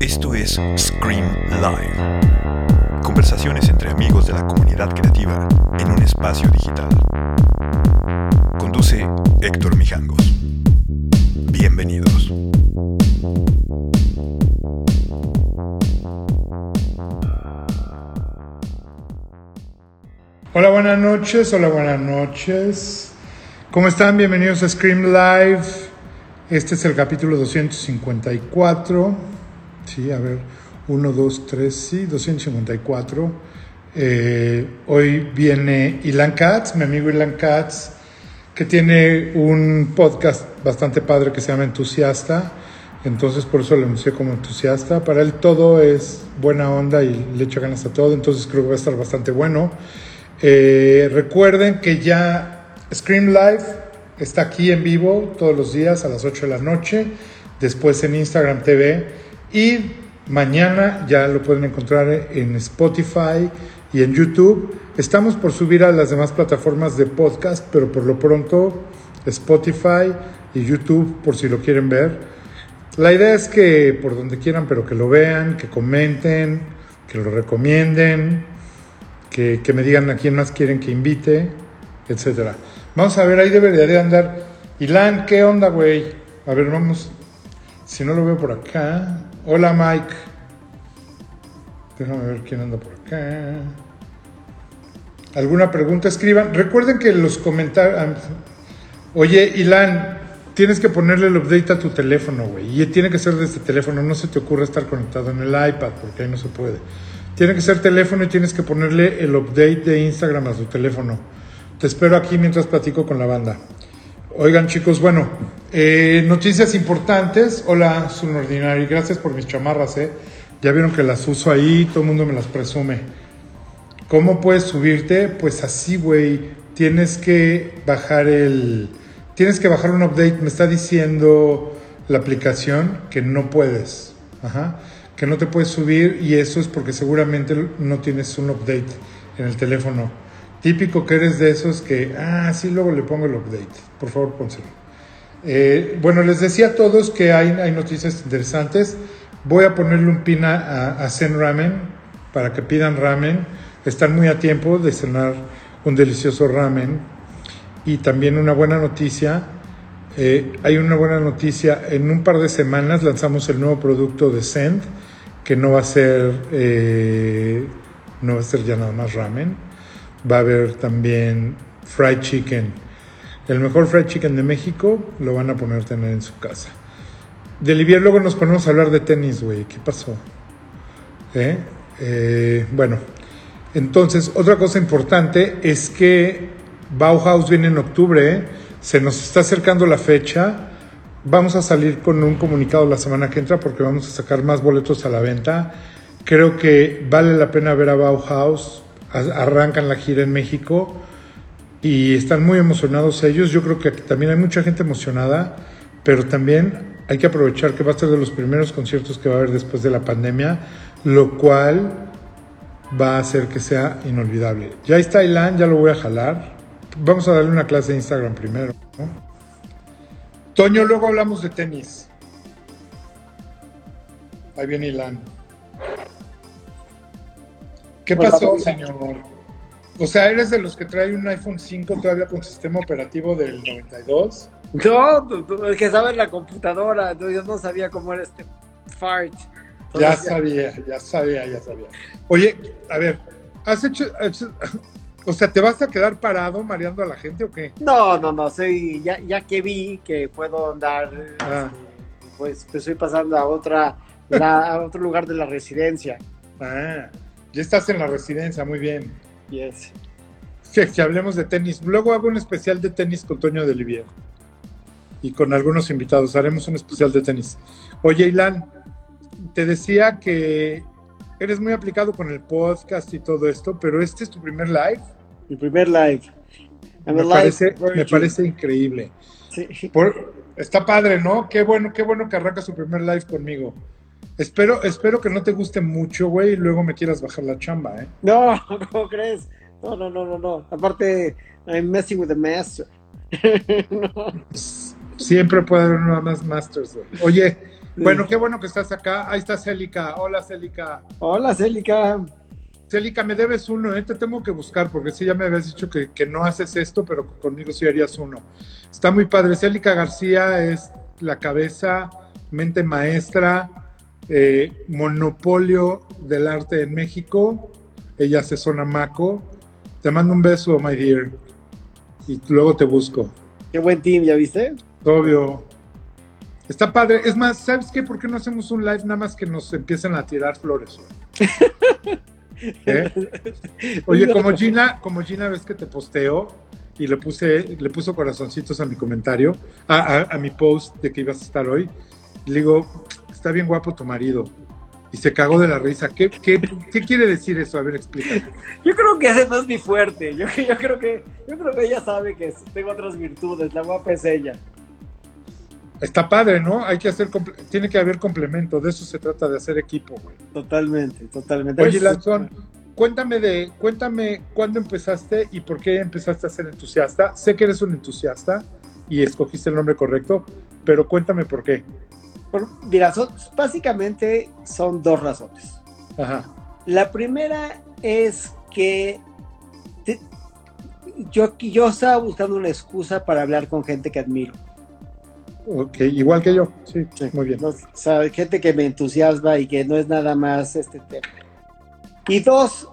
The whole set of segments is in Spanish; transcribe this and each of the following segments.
Esto es Scream Live. Conversaciones entre amigos de la comunidad creativa en un espacio digital. Conduce Héctor Mijangos. Bienvenidos. Hola, buenas noches, hola, buenas noches. ¿Cómo están? Bienvenidos a Scream Live. Este es el capítulo 254. Sí, a ver, 1, 2, 3, sí, 254. Eh, hoy viene Ilan Katz, mi amigo Ilan Katz, que tiene un podcast bastante padre que se llama Entusiasta. Entonces por eso lo anuncié como entusiasta. Para él todo es buena onda y le echa ganas a todo. Entonces creo que va a estar bastante bueno. Eh, recuerden que ya Scream Live está aquí en vivo todos los días a las 8 de la noche, después en Instagram TV y mañana ya lo pueden encontrar en Spotify y en YouTube. Estamos por subir a las demás plataformas de podcast, pero por lo pronto Spotify y YouTube por si lo quieren ver. La idea es que por donde quieran, pero que lo vean, que comenten, que lo recomienden que, que, me digan a quién más quieren que invite, etcétera. Vamos a ver, ahí debería de andar. Ilan, ¿qué onda, güey? A ver, vamos. Si no lo veo por acá. Hola, Mike. Déjame ver quién anda por acá. ¿Alguna pregunta? Escriban. Recuerden que los comentarios. Oye, Ilan, tienes que ponerle el update a tu teléfono, güey. Y tiene que ser de este teléfono. No se te ocurre estar conectado en el iPad, porque ahí no se puede. Tiene que ser teléfono y tienes que ponerle el update de Instagram a tu teléfono. Te espero aquí mientras platico con la banda. Oigan chicos, bueno, eh, noticias importantes. Hola, Sunordinary, gracias por mis chamarras, ¿eh? Ya vieron que las uso ahí, todo el mundo me las presume. ¿Cómo puedes subirte? Pues así, güey. Tienes que bajar el... Tienes que bajar un update. Me está diciendo la aplicación que no puedes. Ajá que no te puedes subir y eso es porque seguramente no tienes un update en el teléfono. Típico que eres de esos que, ah, sí, luego le pongo el update. Por favor, pónselo. Eh, bueno, les decía a todos que hay, hay, noticias interesantes. Voy a ponerle un pin a, a Zen Ramen para que pidan ramen. Están muy a tiempo de cenar un delicioso ramen. Y también una buena noticia. Eh, hay una buena noticia. En un par de semanas lanzamos el nuevo producto de Send que no va a ser eh, no va a ser ya nada más ramen va a haber también fried chicken el mejor fried chicken de México lo van a poner tener en su casa de Livier luego nos ponemos a hablar de tenis güey qué pasó ¿Eh? Eh, bueno entonces otra cosa importante es que Bauhaus viene en octubre se nos está acercando la fecha Vamos a salir con un comunicado la semana que entra porque vamos a sacar más boletos a la venta. Creo que vale la pena ver a Bauhaus. Arrancan la gira en México y están muy emocionados ellos. Yo creo que también hay mucha gente emocionada, pero también hay que aprovechar que va a ser de los primeros conciertos que va a haber después de la pandemia, lo cual va a hacer que sea inolvidable. Ya está Ilan, ya lo voy a jalar. Vamos a darle una clase de Instagram primero. ¿no? Toño, luego hablamos de tenis. Ahí viene Ilan. ¿Qué pasó, señor? O sea, ¿eres de los que trae un iPhone 5 todavía con sistema operativo del 92? No, el que sabe en la computadora, yo no sabía cómo era este fart. Ya sabía, ya sabía, ya sabía. Oye, a ver, ¿has hecho, o sea, ¿te vas a quedar parado mareando a la gente o qué? No, no, no, soy, ya, ya que vi que puedo andar, ah. pues, pues estoy pasando a otra, a otro lugar de la residencia. Ah, ya estás en la residencia, muy bien. Yes. Que, que hablemos de tenis. Luego hago un especial de tenis con Toño de Olivier. Y con algunos invitados. Haremos un especial de tenis. Oye, Ilan, te decía que eres muy aplicado con el podcast y todo esto, pero este es tu primer live. Mi primer live. Me parece, me parece, increíble. Sí. está padre, ¿no? Qué bueno, qué bueno que arranca su primer live conmigo. Espero, espero que no te guste mucho, güey, y luego me quieras bajar la chamba, ¿eh? No, ¿cómo crees? No, no, no, no, no. Aparte, I'm messing with the master. no. Siempre puede haber uno más Masters, güey. Oye, bueno, qué bueno que estás acá. Ahí está Célica. Hola, Célica. Hola, Célica. Célica, me debes uno, ¿eh? te tengo que buscar porque sí ya me habías dicho que, que, no haces esto, pero conmigo sí harías uno. Está muy padre. Célica García es la cabeza, mente maestra, eh, monopolio del arte en México. Ella asesora Maco. Te mando un beso, my dear. Y luego te busco. Qué buen team, ¿ya viste? Obvio. Está padre. Es más, ¿sabes qué? ¿Por qué no hacemos un live nada más que nos empiecen a tirar flores? ¿Eh? Oye, como Gina, como Gina ves que te posteo y le puse, le puso corazoncitos a mi comentario, a, a, mi post de que ibas a estar hoy. Le digo, está bien guapo tu marido. Y se cagó de la risa. ¿Qué, qué, qué quiere decir eso? A ver, explícame. Yo creo que ese no es mi fuerte. Yo, yo, creo que, yo creo que ella sabe que tengo otras virtudes. La guapa es ella. Está padre, ¿no? Hay que hacer, tiene que haber complemento, de eso se trata de hacer equipo, güey. Totalmente, totalmente. Oye, Lanzón, cuéntame de, cuéntame cuándo empezaste y por qué empezaste a ser entusiasta. Sé que eres un entusiasta y escogiste el nombre correcto, pero cuéntame por qué. Mira, básicamente son dos razones. Ajá. La primera es que yo, yo estaba buscando una excusa para hablar con gente que admiro. Ok, igual que yo, sí, muy bien. o sea, gente que me entusiasma y que no es nada más este tema. Y dos,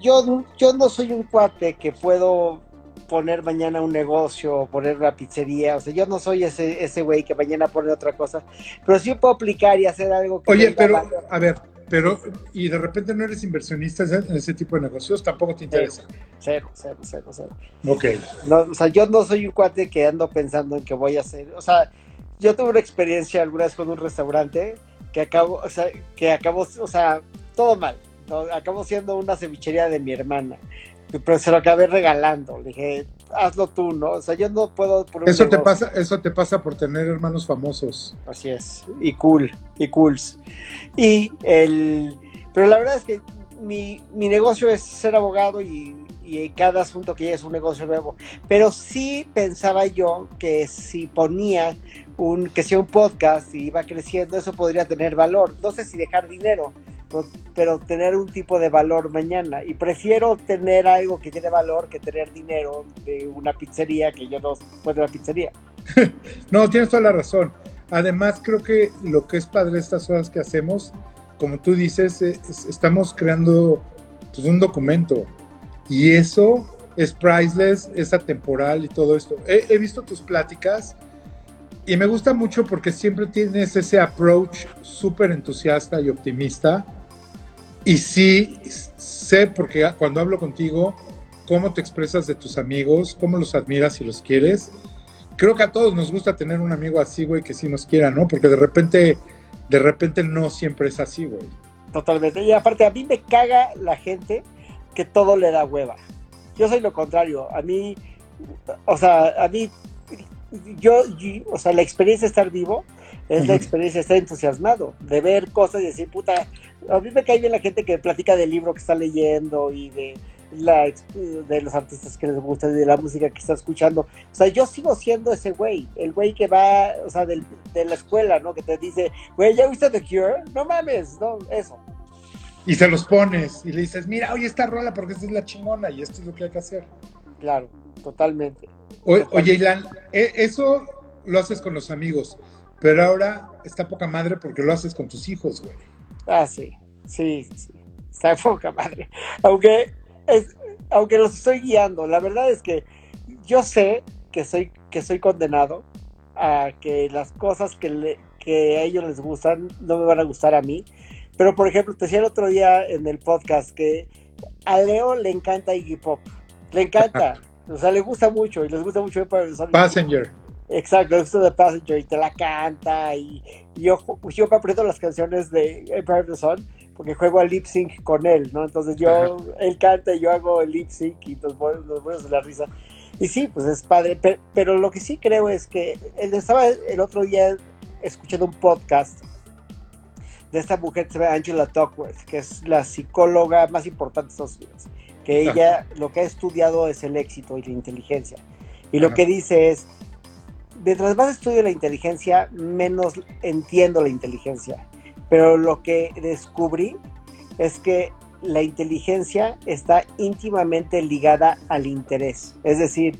yo, yo no soy un cuate que puedo poner mañana un negocio, poner una pizzería, o sea, yo no soy ese ese güey que mañana pone otra cosa, pero sí puedo aplicar y hacer algo que... Oye, pero, a ver, pero, y de repente no eres inversionista en ese tipo de negocios, tampoco te interesa. Cero, cero, cero, cero. Ok. No, o sea, yo no soy un cuate que ando pensando en que voy a hacer. O sea, yo tuve una experiencia alguna vez con un restaurante que acabó, o sea, que acabó, o sea, todo mal. Acabó siendo una cevichería de mi hermana pero se lo acabé regalando. Le dije, hazlo tú, ¿no? O sea, yo no puedo. eso te pasa, eso te pasa por tener hermanos famosos. Así es, y cool, y cools. Y el, pero la verdad es que mi, mi negocio es ser abogado y, y cada asunto que es un negocio nuevo. Pero sí pensaba yo que si ponía un, que sea un podcast y iba creciendo, eso podría tener valor. No sé si dejar dinero, pero tener un tipo de valor mañana. Y prefiero tener algo que tiene valor que tener dinero de una pizzería que yo no puedo la pizzería. no, tienes toda la razón. Además, creo que lo que es padre estas horas que hacemos, como tú dices, estamos creando pues, un documento. Y eso es priceless, es atemporal y todo esto. He, he visto tus pláticas y me gusta mucho porque siempre tienes ese approach súper entusiasta y optimista y sí, sé, porque cuando hablo contigo, cómo te expresas de tus amigos, cómo los admiras y los quieres. Creo que a todos nos gusta tener un amigo así, güey, que sí nos quiera, ¿no? Porque de repente, de repente no siempre es así, güey. Totalmente. Y aparte, a mí me caga la gente que todo le da hueva. Yo soy lo contrario. A mí, o sea, a mí, yo, o sea, la experiencia de estar vivo es la experiencia de estar entusiasmado, de ver cosas y decir, puta, a mí me cae bien la gente que platica del libro que está leyendo y de, la, de los artistas que les gusta y de la música que está escuchando. O sea, yo sigo siendo ese güey, el güey que va, o sea, del, de la escuela, ¿no? Que te dice, güey, ¿ya viste The Cure? No mames, no, eso. Y se los pones y le dices, mira, oye, esta rola porque esta es la chingona y esto es lo que hay que hacer. Claro, totalmente. Oye, Ilan, e, eso lo haces con los amigos, pero ahora está poca madre porque lo haces con tus hijos, güey. Ah, sí, sí, sí. Está poca madre. Aunque, es, aunque los estoy guiando, la verdad es que yo sé que soy, que soy condenado a que las cosas que, que a ellos les gustan no me van a gustar a mí. Pero, por ejemplo, te decía el otro día en el podcast que a Leo le encanta Iggy Pop. Le encanta. o sea, le gusta mucho y les gusta mucho. Passenger. Exacto, esto de Passenger y te la canta y, yo, yo aprendo las canciones de Empire of the Sun porque juego al lip sync con él, ¿no? Entonces yo, él canta y yo hago el lip sync y nos voy a la risa. Y sí, pues es padre, pero, lo que sí creo es que él estaba el otro día escuchando un podcast de esta mujer que se llama Angela Duckworth, que es la psicóloga más importante de Estados Unidos, que ella lo que ha estudiado es el éxito y la inteligencia. Y lo que dice es, mientras más estudio la inteligencia, menos entiendo la inteligencia. Pero lo que descubrí es que la inteligencia está íntimamente ligada al interés. Es decir,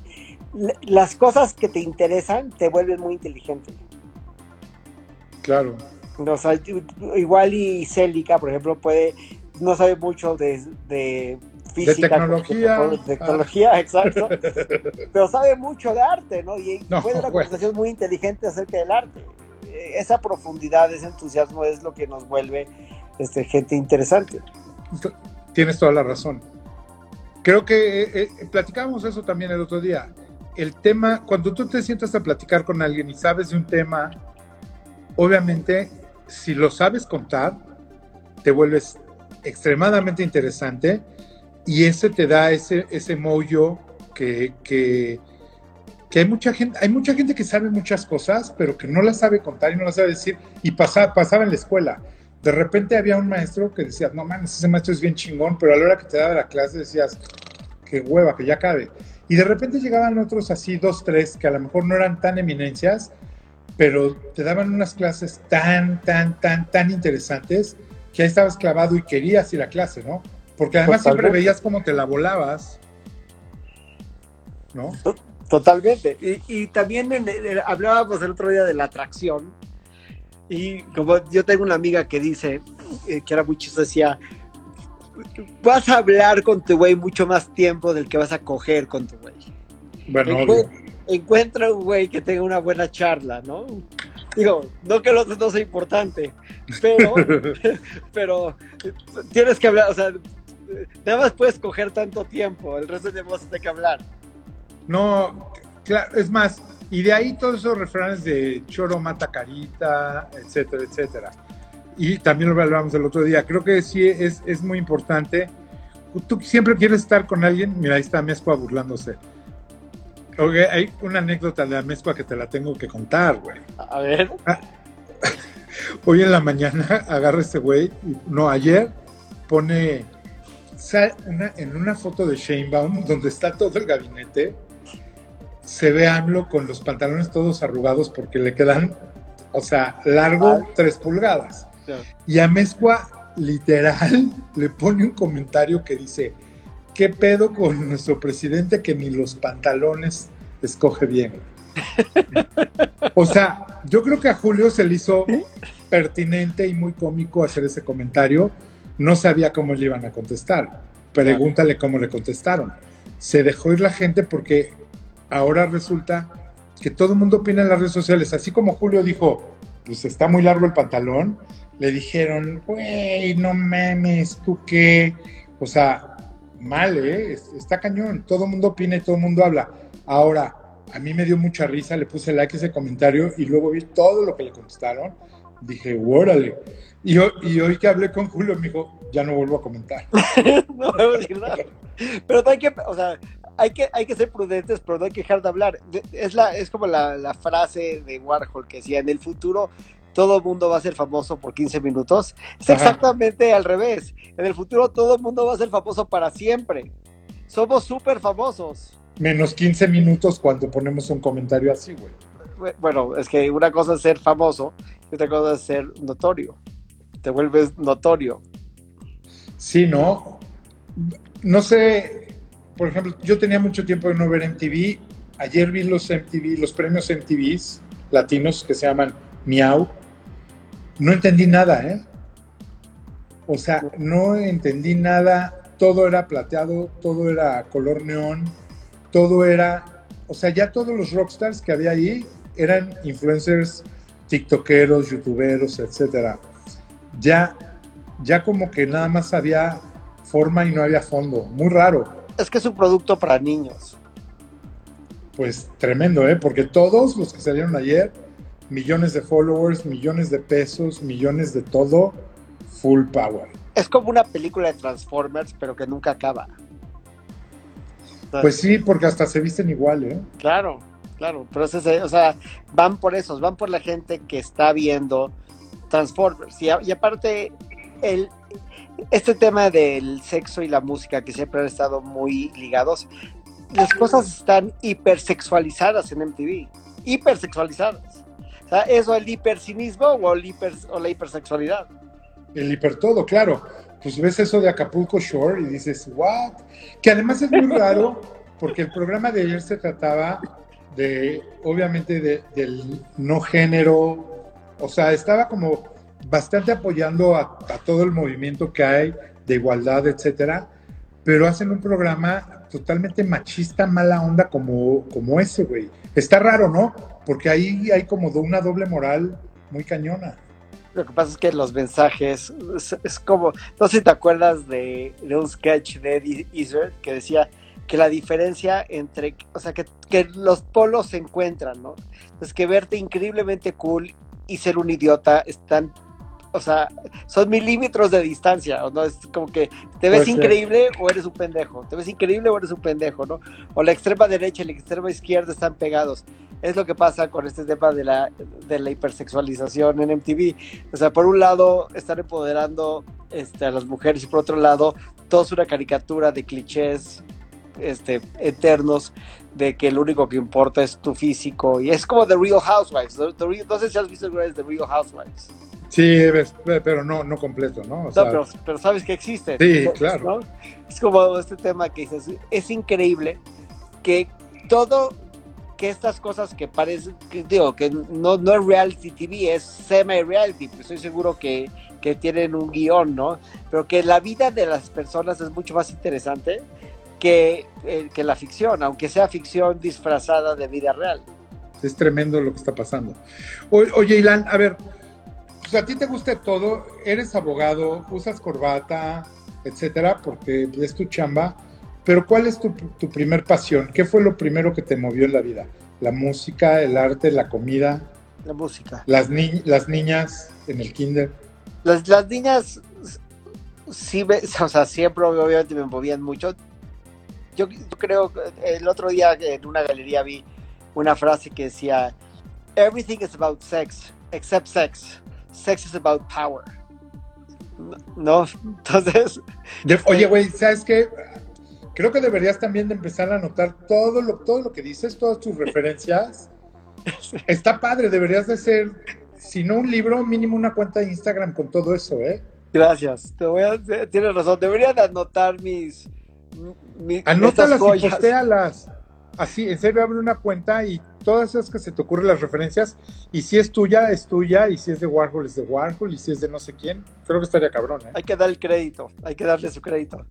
las cosas que te interesan te vuelven muy inteligente. Claro. O sea, igual y Célica, por ejemplo, puede, no sabe mucho de, de física. De tecnología. De tecnología, exacto. pero sabe mucho de arte, ¿no? Y No, puede una bueno. conversación muy inteligente acerca del arte. Eh, Esa profundidad, ese entusiasmo es lo que nos vuelve este, gente interesante. Tienes toda la razón. Creo que eh, eh, platicábamos eso también el otro día. El tema, cuando tú te sientas a platicar con alguien y sabes de un tema, obviamente, si lo sabes contar, te vuelves extremadamente interesante y ese te da ese, ese mollo que, que, que hay mucha gente, hay mucha gente que sabe muchas cosas, pero que no las sabe contar y no las sabe decir. Y pasa, pasaba en la escuela. De repente había un maestro que decía, no mames, ese maestro es bien chingón, pero a la hora que te daba la clase decías, qué hueva, que ya cabe. Y de repente llegaban otros así, dos, tres, que a lo mejor no eran tan eminencias, pero te daban unas clases tan, tan, tan, tan interesantes que ahí estabas clavado y querías ir a clase, ¿no? Porque además siempre Totalmente. veías cómo te la volabas, ¿no? Totalmente. Y, y también en- en- hablábamos el otro día de la atracción. Y como yo tengo una amiga que dice, eh, que era muy chistosa, decía, vas a hablar con tu güey mucho más tiempo del que vas a coger con tu güey. Bueno, obvio. encuentra un güey que tenga una buena charla, ¿no? Digo, no que lo otro no sea importante, pero, pero tienes que hablar, o sea, nada más puedes coger tanto tiempo, el resto de a tener que hablar. No, claro, es más, y de ahí todos esos refranes de choro mata carita, etcétera, etcétera. Y también lo hablamos el otro día. Creo que sí es, es muy importante. Tú siempre quieres estar con alguien. Mira, ahí está Mezcua burlándose. Ok, hay una anécdota de la Mezcua que te la tengo que contar, güey. A ver. Hoy en la mañana agarra este güey, no, ayer pone una, en una foto de Sheinbaum donde está todo el gabinete, se ve a AMLO con los pantalones todos arrugados porque le quedan, o sea, largo tres pulgadas. Y a Mezcua, literal, le pone un comentario que dice, ¿qué pedo con nuestro presidente que ni los pantalones escoge bien? o sea, yo creo que a Julio se le hizo pertinente y muy cómico hacer ese comentario. No sabía cómo le iban a contestar. Pregúntale cómo le contestaron. Se dejó ir la gente porque ahora resulta que todo el mundo opina en las redes sociales. Así como Julio dijo, pues está muy largo el pantalón, le dijeron, güey, no mames, ¿tú qué? O sea, mal, ¿eh? Es- Está cañón. Todo el mundo opina y todo el mundo habla. Ahora, a mí me dio mucha risa, le puse like a ese comentario y luego vi todo lo que le contestaron. Dije, órale. Y, hoy- y hoy que hablé con Julio, me dijo, ya no vuelvo a comentar. no voy a decir nada. Pero no hay que, o sea, hay que, hay que ser prudentes, pero no hay que dejar de hablar. Es, la, es como la, la frase de Warhol que decía, en el futuro todo el mundo va a ser famoso por 15 minutos. Es Ajá. exactamente al revés. En el futuro todo el mundo va a ser famoso para siempre. Somos súper famosos. Menos 15 minutos cuando ponemos un comentario así, güey. Bueno, es que una cosa es ser famoso y otra cosa es ser notorio. Te vuelves notorio. Sí, ¿no? No sé, por ejemplo, yo tenía mucho tiempo de no ver MTV. Ayer vi los MTV, los premios MTVs latinos que se llaman Miau. No entendí nada, ¿eh? O sea, no entendí nada. Todo era plateado, todo era color neón, todo era. O sea, ya todos los rockstars que había ahí eran influencers, tiktokeros, youtuberos, etcétera. Ya ya como que nada más había forma y no había fondo. Muy raro. Es que es un producto para niños. Pues tremendo, ¿eh? Porque todos los que salieron ayer, millones de followers, millones de pesos, millones de todo, full power. Es como una película de Transformers, pero que nunca acaba. Pues sí, porque hasta se visten igual, ¿eh? Claro, claro. Pero es ese- o sea, van por esos, van por la gente que está viendo Transformers. Y, a- y aparte, el, este tema del sexo y la música, que siempre han estado muy ligados, las cosas están hipersexualizadas en MTV. hipersexualizadas. O sea, ¿eso el hipercinismo o, el hiper, o la hipersexualidad? El hiper todo, claro. Pues ves eso de Acapulco Shore y dices, ¿what? Que además es muy raro porque el programa de ayer se trataba de, obviamente, de, del no género, o sea, estaba como bastante apoyando a, a, todo el movimiento que hay de igualdad, etcétera, pero hacen un programa totalmente machista, mala onda como, como ese, güey. Está raro, ¿no? Porque ahí hay como una doble moral muy cañona. Lo que pasa es que los mensajes es, como, no sé si te acuerdas de, de un sketch de Eddie que decía que la diferencia entre, o sea, que, que los polos se encuentran, ¿no? Es que verte increíblemente cool y ser un idiota están o sea, son milímetros de distancia, ¿no? Es como que te ves increíble o eres un pendejo, te ves increíble o eres un pendejo, ¿no? O la extrema derecha y la extrema izquierda están pegados. Es lo que pasa con este tema de la, de la hipersexualización en MTV. O sea, por un lado están empoderando este, a las mujeres y por otro lado todo es una caricatura de clichés este, eternos de que lo único que importa es tu físico y es como The Real Housewives. no sé si has visto The Real Housewives. Sí, pero no, no completo, ¿no? no pero, sabes que existe. Sí, claro. Es como este tema que dices, es increíble que todo, que estas cosas que parecen, que digo, que no, no es reality TV, es semi-reality, pues estoy seguro que, que tienen un guion, ¿no? Pero que la vida de las personas es mucho más interesante que, eh, que la ficción, aunque sea ficción disfrazada de vida real. Es tremendo lo que está pasando. oye, Ilan, a ver, pues a ti te gusta todo, eres abogado, usas corbata, etcétera, porque es tu chamba, pero ¿cuál es tu, primer pasión? ¿Qué fue lo primero que te movió en la vida? ¿La música, el arte, la comida? La música. Las, las niñas en el kinder. Las, las niñas, sí, o sea, siempre obviamente me movían mucho. Yo, yo creo, el otro día en una galería vi una frase que decía, Everything is about sex, except sex sex is about power. No, entonces. oye, güey, ¿sabes qué? Creo que deberías también de empezar a anotar todo lo, todo lo que dices, todas tus referencias. Está padre, deberías de ser, si no un libro, mínimo una cuenta de Instagram con todo eso, ¿eh? Gracias, te voy a, tienes razón, debería de anotar mis, mis Anótalas y postéalas. Así, en serio, abre una cuenta y todas esas que se te ocurren las referencias, y si es tuya, es tuya, y si es de Warhol, es de Warhol, y si es de no sé quién, creo que estaría cabrón. ¿eh? Hay que dar el crédito, hay que darle su crédito.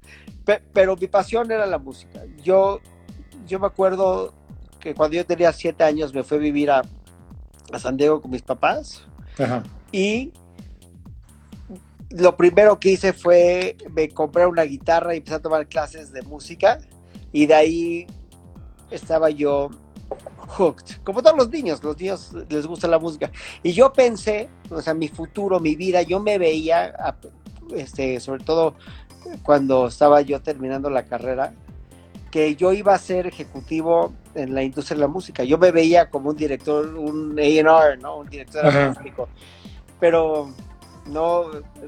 pero mi pasión era la música. Yo, yo me acuerdo que cuando yo tenía siete años me fui a vivir a, a San Diego con mis papás, y lo primero que hice fue me compré una guitarra y empecé a tomar clases de música, y de ahí estaba yo hooked, como todos los niños, los niños les gusta la música. Y yo pensé, o sea, mi futuro, mi vida, yo me veía, este, sobre todo cuando estaba yo terminando la carrera, que yo iba a ser ejecutivo en la industria de la música. Yo me veía como un director, un A&R, ¿no? Un director artístico. Pero no,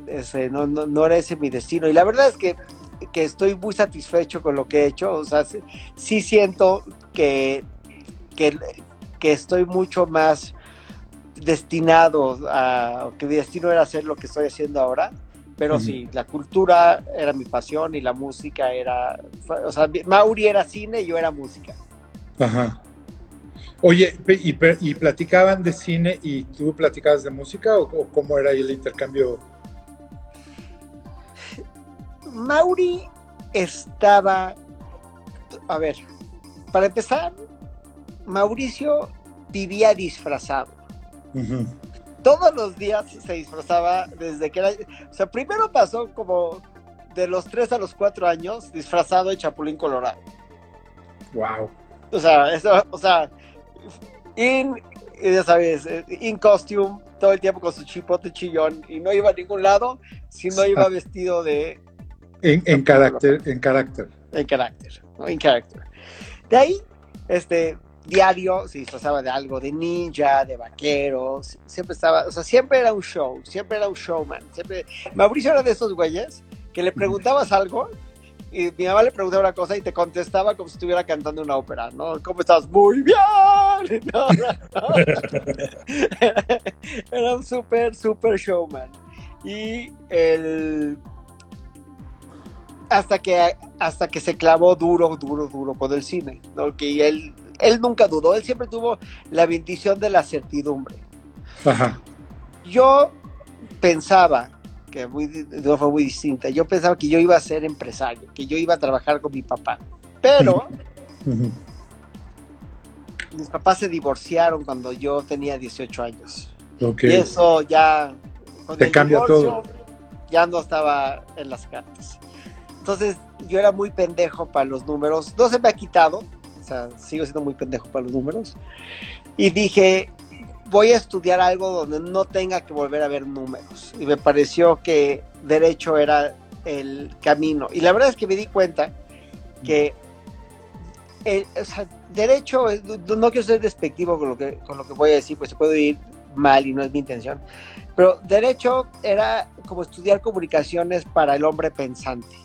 ese, no, no, no, era ese mi destino. Y la verdad es que que estoy muy satisfecho con lo que he hecho. O sea, sí, siento que, que, estoy mucho más destinado a, que mi destino era hacer lo que estoy haciendo ahora. Pero sí, la cultura era mi pasión y la música era, o sea, Mauri era cine y yo era música. Ajá. Oye, ¿y, y platicaban de cine y tú platicabas de música o, o cómo era el intercambio Mauri estaba, a ver, para empezar, Mauricio vivía disfrazado. Todos los días se disfrazaba desde que era, o sea, primero pasó como de los 3 a los 4 años disfrazado de Chapulín Colorado. Wow. O sea, eso, o sea, in, ya sabes, in costume, todo el tiempo con su chipote chillón y no iba a ningún lado si no iba vestido de en, carácter, en carácter. En carácter, En carácter. De ahí, este, diario se disfrazaba de algo, de ninja, de vaquero, siempre estaba, o sea, siempre era un show, siempre era un showman, siempre, Mauricio era de esos güeyes que le preguntabas algo y mi mamá le preguntaba una cosa y te contestaba como si estuviera cantando una ópera, ¿no? ¿Cómo estás? Muy bien. No, no. Era un super, super showman. Y el. Hasta que, hasta que se clavó duro, duro, duro con el cine. ¿no? Que él, él nunca dudó, él siempre tuvo la bendición de la certidumbre. Ajá. Yo pensaba que muy, no fue muy distinta. Yo pensaba que yo iba a ser empresario, que yo iba a trabajar con mi papá. Pero mis papás se divorciaron cuando yo tenía 18 años. Ok. Y eso ya. con Te el cambia todo. Ya no estaba en las cartas. Entonces yo era muy pendejo para los números. No se me ha quitado. O sea, sigo siendo muy pendejo para los números. Y dije, voy a estudiar algo donde no tenga que volver a ver números. Y me pareció que derecho era el camino. Y la verdad es que me di cuenta que el- o sea, derecho, no quiero ser despectivo con lo, que, con lo que voy a decir, pues se puede ir mal y no es mi intención. Pero derecho era como estudiar comunicaciones para el hombre pensante.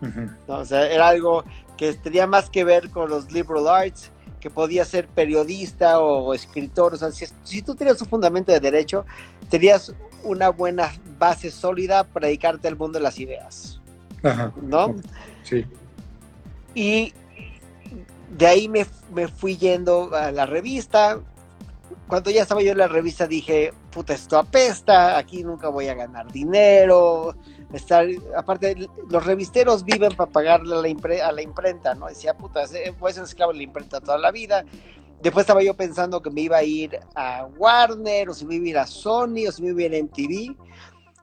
Ujú. ¿no? O sea, era algo que tenía más que ver con los liberal arts, que podía ser periodista o, escritor. O sea, si, si tú tenías un fundamento de derecho, tenías una buena base sólida para dedicarte al mundo de las ideas, Ajá. ¿no? Sí. Y de ahí me, me fui yendo a la revista. Cuando ya estaba yo en la revista dije, puta, esto apesta, aquí nunca voy a ganar dinero. Estar, aparte, los revisteros viven para pagarle a la, impre- a la imprenta, ¿no? Decía, puta, voy a ser esclavo de la imprenta toda la vida. Después estaba yo pensando que me iba a ir a Warner, o si me iba a ir a Sony, o si me iba a ir a MTV.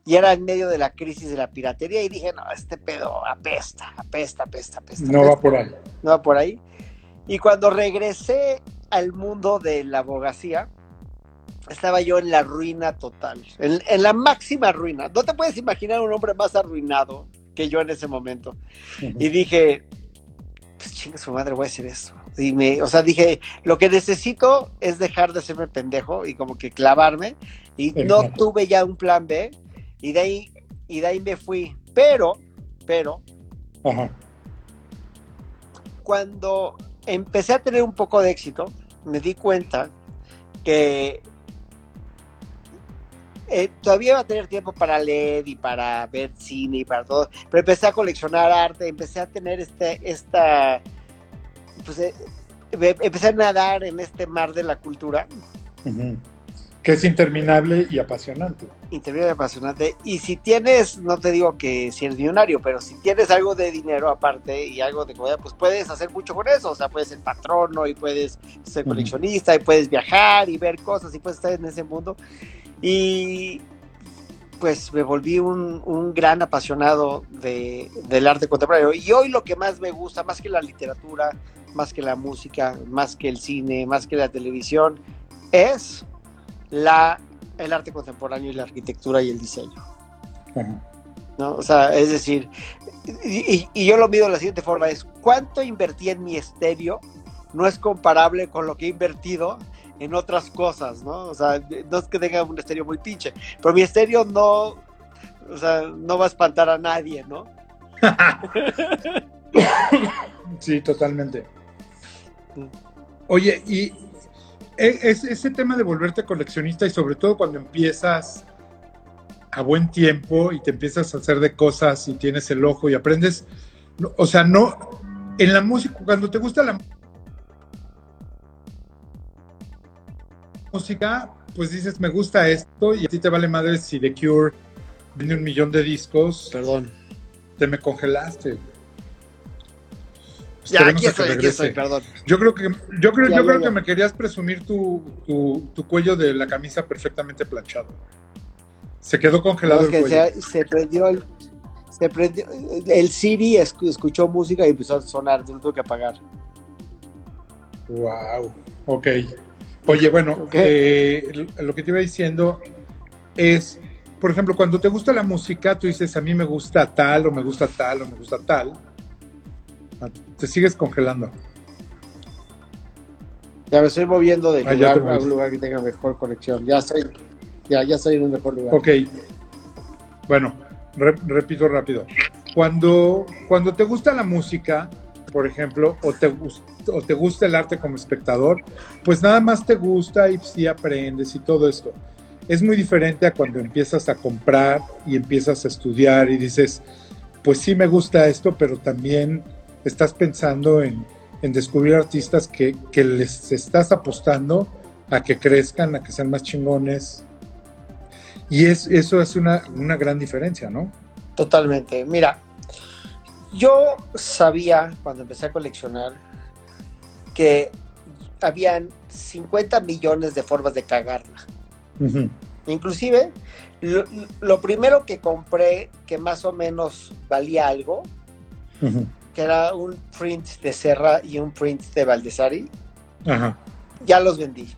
Y era en medio de la crisis de la piratería y dije, no, este pedo apesta, apesta, apesta, apesta. No apesta va por ahí. no va por ahí. Y cuando regresé al mundo de la abogacía, estaba yo en la ruina total, en, en la máxima ruina. No te puedes imaginar un hombre más arruinado que yo en ese momento. Y dije, pues chinga su madre, voy a hacer esto. Y me, o sea, dije, lo que necesito es dejar de serme pendejo y como que clavarme. Y no tuve ya un plan B. Y de ahí, y de ahí me fui. Pero, pero, Ajá. cuando empecé a tener un poco de éxito, me di cuenta que eh, todavía iba a tener tiempo para leer y para ver cine y para todo, pero empecé a coleccionar arte, empecé a tener este, esta, pues eh, empecé a nadar en este mar de la cultura. Que es interminable y apasionante. Interviene apasionante, y si tienes, no te digo que si eres millonario, pero si tienes algo de dinero aparte y algo de comida, pues puedes hacer mucho con eso, o sea, puedes ser patrono y puedes ser coleccionista y puedes viajar y ver cosas y puedes estar en ese mundo. Y pues me volví un, un gran apasionado de, del arte contemporáneo. Y hoy lo que más me gusta, más que la literatura, más que la música, más que el cine, más que la televisión, es la, el arte contemporáneo y la arquitectura y el diseño. Ajá. ¿no? O sea, es decir, y, y- yo lo mido de la siguiente forma, es cuánto invertí en mi estéreo no es comparable con lo que he invertido en otras cosas, ¿no? O sea, no es que tenga un estéreo muy pinche, pero mi estéreo no, o sea, no va a espantar a nadie, ¿no? Sí, totalmente. Oye, y es, ese tema de volverte coleccionista y sobre todo cuando empiezas a buen tiempo y te empiezas a hacer de cosas y tienes el ojo y aprendes, o sea, no, en la música, cuando te gusta la música, pues dices, me gusta esto y a ti te vale madre si The Cure vende un millón de discos, Perdón. te me congelaste. Ya, aquí estoy, aquí estoy, perdón. Yo creo que yo creo, Ya, yo ya, creo ya. que me querías presumir tu, tu, tu cuello de la camisa perfectamente planchado. Se quedó congelado el que cuello. se, se prendió el, se prendió, el Siri escu- escuchó música y empezó a sonar, lo tuve que apagar. Wow. Ok. Oye, bueno, Ok. eh, lo que te iba diciendo es, por ejemplo, cuando te gusta la música, tú dices, a mí me gusta tal, o me gusta tal, o me gusta tal. Te sigues congelando. Ya me estoy moviendo de Ah, lugar a un lugar que tenga mejor conexión. Ya estoy, ya, ya estoy en un mejor lugar. Ok. Bueno, re- repito rápido. Cuando, cuando te gusta la música, por ejemplo, o te, o te gusta el arte como espectador, pues nada más te gusta y sí aprendes y todo esto. Es muy diferente a cuando empiezas a comprar y empiezas a estudiar y dices, pues sí me gusta esto, pero también estás pensando en, en descubrir artistas que, que les estás apostando a que crezcan, a que sean más chingones. Y es, eso es una, una gran diferencia, ¿no? Totalmente. Mira, yo sabía cuando empecé a coleccionar que habían 50 millones de formas de cagarla. Inclusive, lo, lo primero que compré que más o menos valía algo. Que era un print de Serra y un print de Valdesari, Ajá, ya los vendí.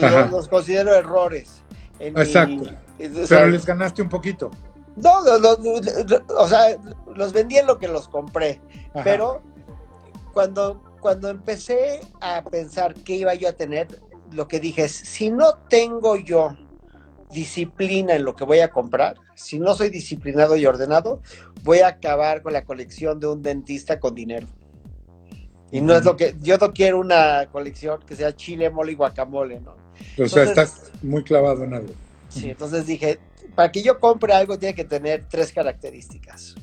Ajá. los, los considero errores. en mi- Exacto. o sea, pero les ganaste un poquito. no, no, no, no, no, o sea, los vendí en lo que los compré. Ajá. Pero cuando, cuando empecé a pensar qué iba yo a tener, lo que dije es, si no tengo yo disciplina en lo que voy a comprar, si no soy disciplinado y ordenado, voy a acabar con la colección de un dentista con dinero. Y no es lo que, yo no quiero una colección que sea chile, mole y guacamole, ¿no? o sea, estás muy clavado en algo. Sí, entonces dije, para que yo compre algo tiene que tener tres características.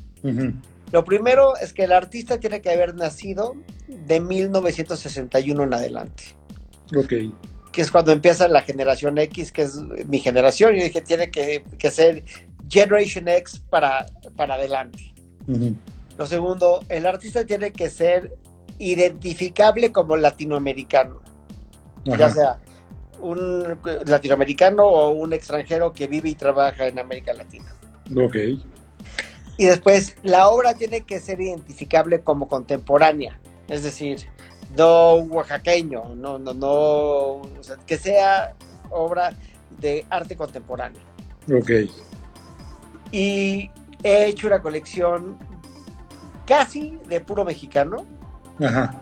Lo primero es que el artista tiene que haber nacido de 1961 en adelante, Ok. Que es cuando empieza la generación X, que es mi generación, y dije, tiene que, que ser Generation X para, para adelante. Lo segundo, el artista tiene que ser identificable como latinoamericano, ya sea un latinoamericano o un extranjero que vive y trabaja en América Latina. Ok. Y después, la obra tiene que ser identificable como contemporánea, es decir, no oaxaqueño, no, no, no, o sea, que sea obra de arte contemporáneo. Ok. Y he hecho una colección casi de puro mexicano, Ajá.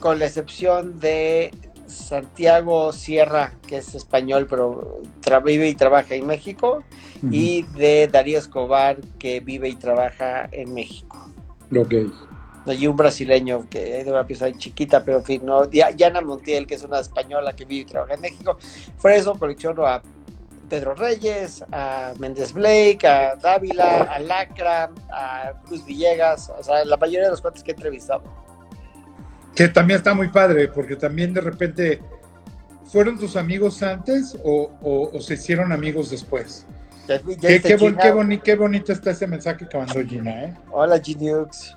con la excepción de Santiago Sierra, que es español, pero vive y trabaja en México, y de Darío Escobar, que vive y trabaja en México. Ok. Y un brasileño que es de una pieza chiquita, pero en fin, no, Dia- Diana Montiel, que es una española que vive y trabaja en México. Por eso colecciono a Pedro Reyes, a Méndez Blake, a Dávila, a Lacra, a Cruz Villegas, o sea, la mayoría de los cuantos que he entrevistado. Que también está muy padre, porque también de repente, ¿fueron tus amigos antes o, o- o se hicieron amigos después? Ya- ya Qué, viste qué, bon- Gina. qué boni- qué bonito está ese mensaje que mandó Gina, ¿eh? Hola, Ginux.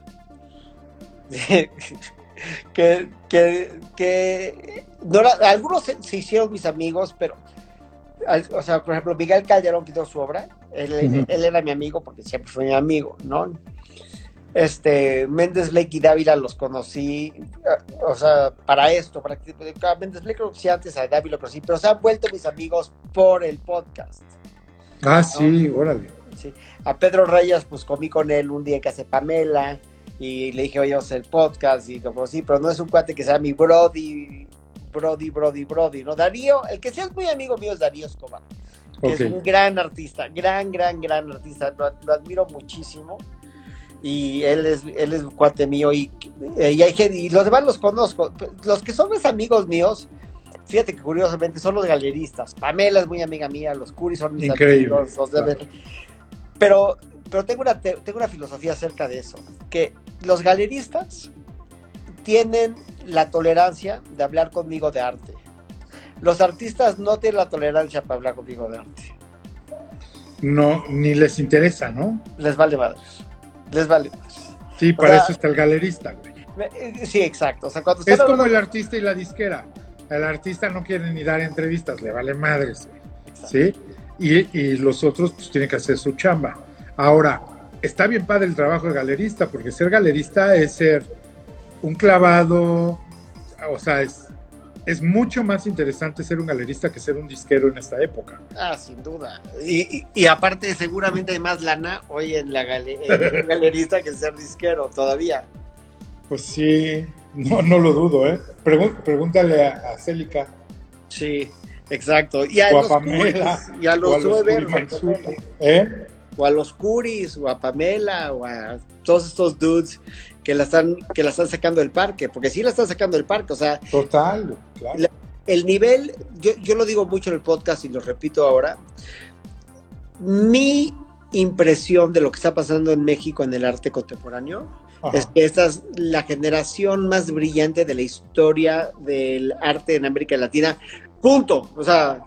que, que, que no algunos se, se hicieron mis amigos, pero, al- o sea, por ejemplo, Miguel Calderón quitó su obra, él, él era mi amigo porque siempre fue mi amigo, ¿no? Este, Méndez Blake y Dávila los conocí, eh, o sea, para esto, para que, Méndez Blake lo conocí antes, a Dávila lo conocí, pero se han vuelto mis amigos por el podcast. Ah, sí, órale. Sí. A Pedro Reyes, pues comí con él un día que hace Pamela y le dije, oye, vamos a hacer podcast y lo conocí, pero no es un cuate que sea mi Brody, Brody, Brody, Brody, ¿no? Darío, el que sí es muy amigo mío es Darío Escobar, que Ok. es un gran artista, gran, gran, gran artista, lo, lo admiro muchísimo y él es, él es un cuate mío y, y, hay y los demás los conozco, los que son mis amigos míos, Fíjate que curiosamente son los galeristas. Pamela es muy amiga mía, los Curis son mis Increíble, amigos, los de- pero, pero tengo, una, te- tengo una filosofía acerca de eso, que los galeristas tienen la tolerancia de hablar conmigo de arte. Los artistas no tienen la tolerancia para hablar conmigo de arte. No, ni les interesa, ¿no? Les vale madres. Les vale madres. Sí, para sea, eso está el galerista, güey. Eh, Sí, exacto. O sea, cuando Es como hablando- el artista y la disquera. El artista no quiere ni dar entrevistas, le vale madres, güey. ¿sí? Y, y los otros pues tienen que hacer su chamba. Ahora, está bien padre el trabajo de galerista, porque ser galerista es ser un clavado, o sea, es, es mucho más interesante ser un galerista que ser un disquero en esta época. Ah, sin duda. Y, y- y aparte, seguramente hay más lana hoy en la gale- en un galerista que ser disquero todavía. Pues sí, no, no lo dudo, ¿eh? Pregun- pregúntale a, a Célica Sí, exacto. Y a o a los Pamela Curis, y a o a los los Weber, ¿eh? O a los Curis, o a Pamela, o a todos estos dudes que la están, que la están sacando del parque, porque sí la están sacando del parque, o sea. Total, claro. el nivel, yo, yo lo digo mucho en el podcast y lo repito ahora, mi impresión de lo que está pasando en México en el arte contemporáneo Ajá. es que esta es la generación más brillante de la historia del arte en América Latina. Punto. O sea,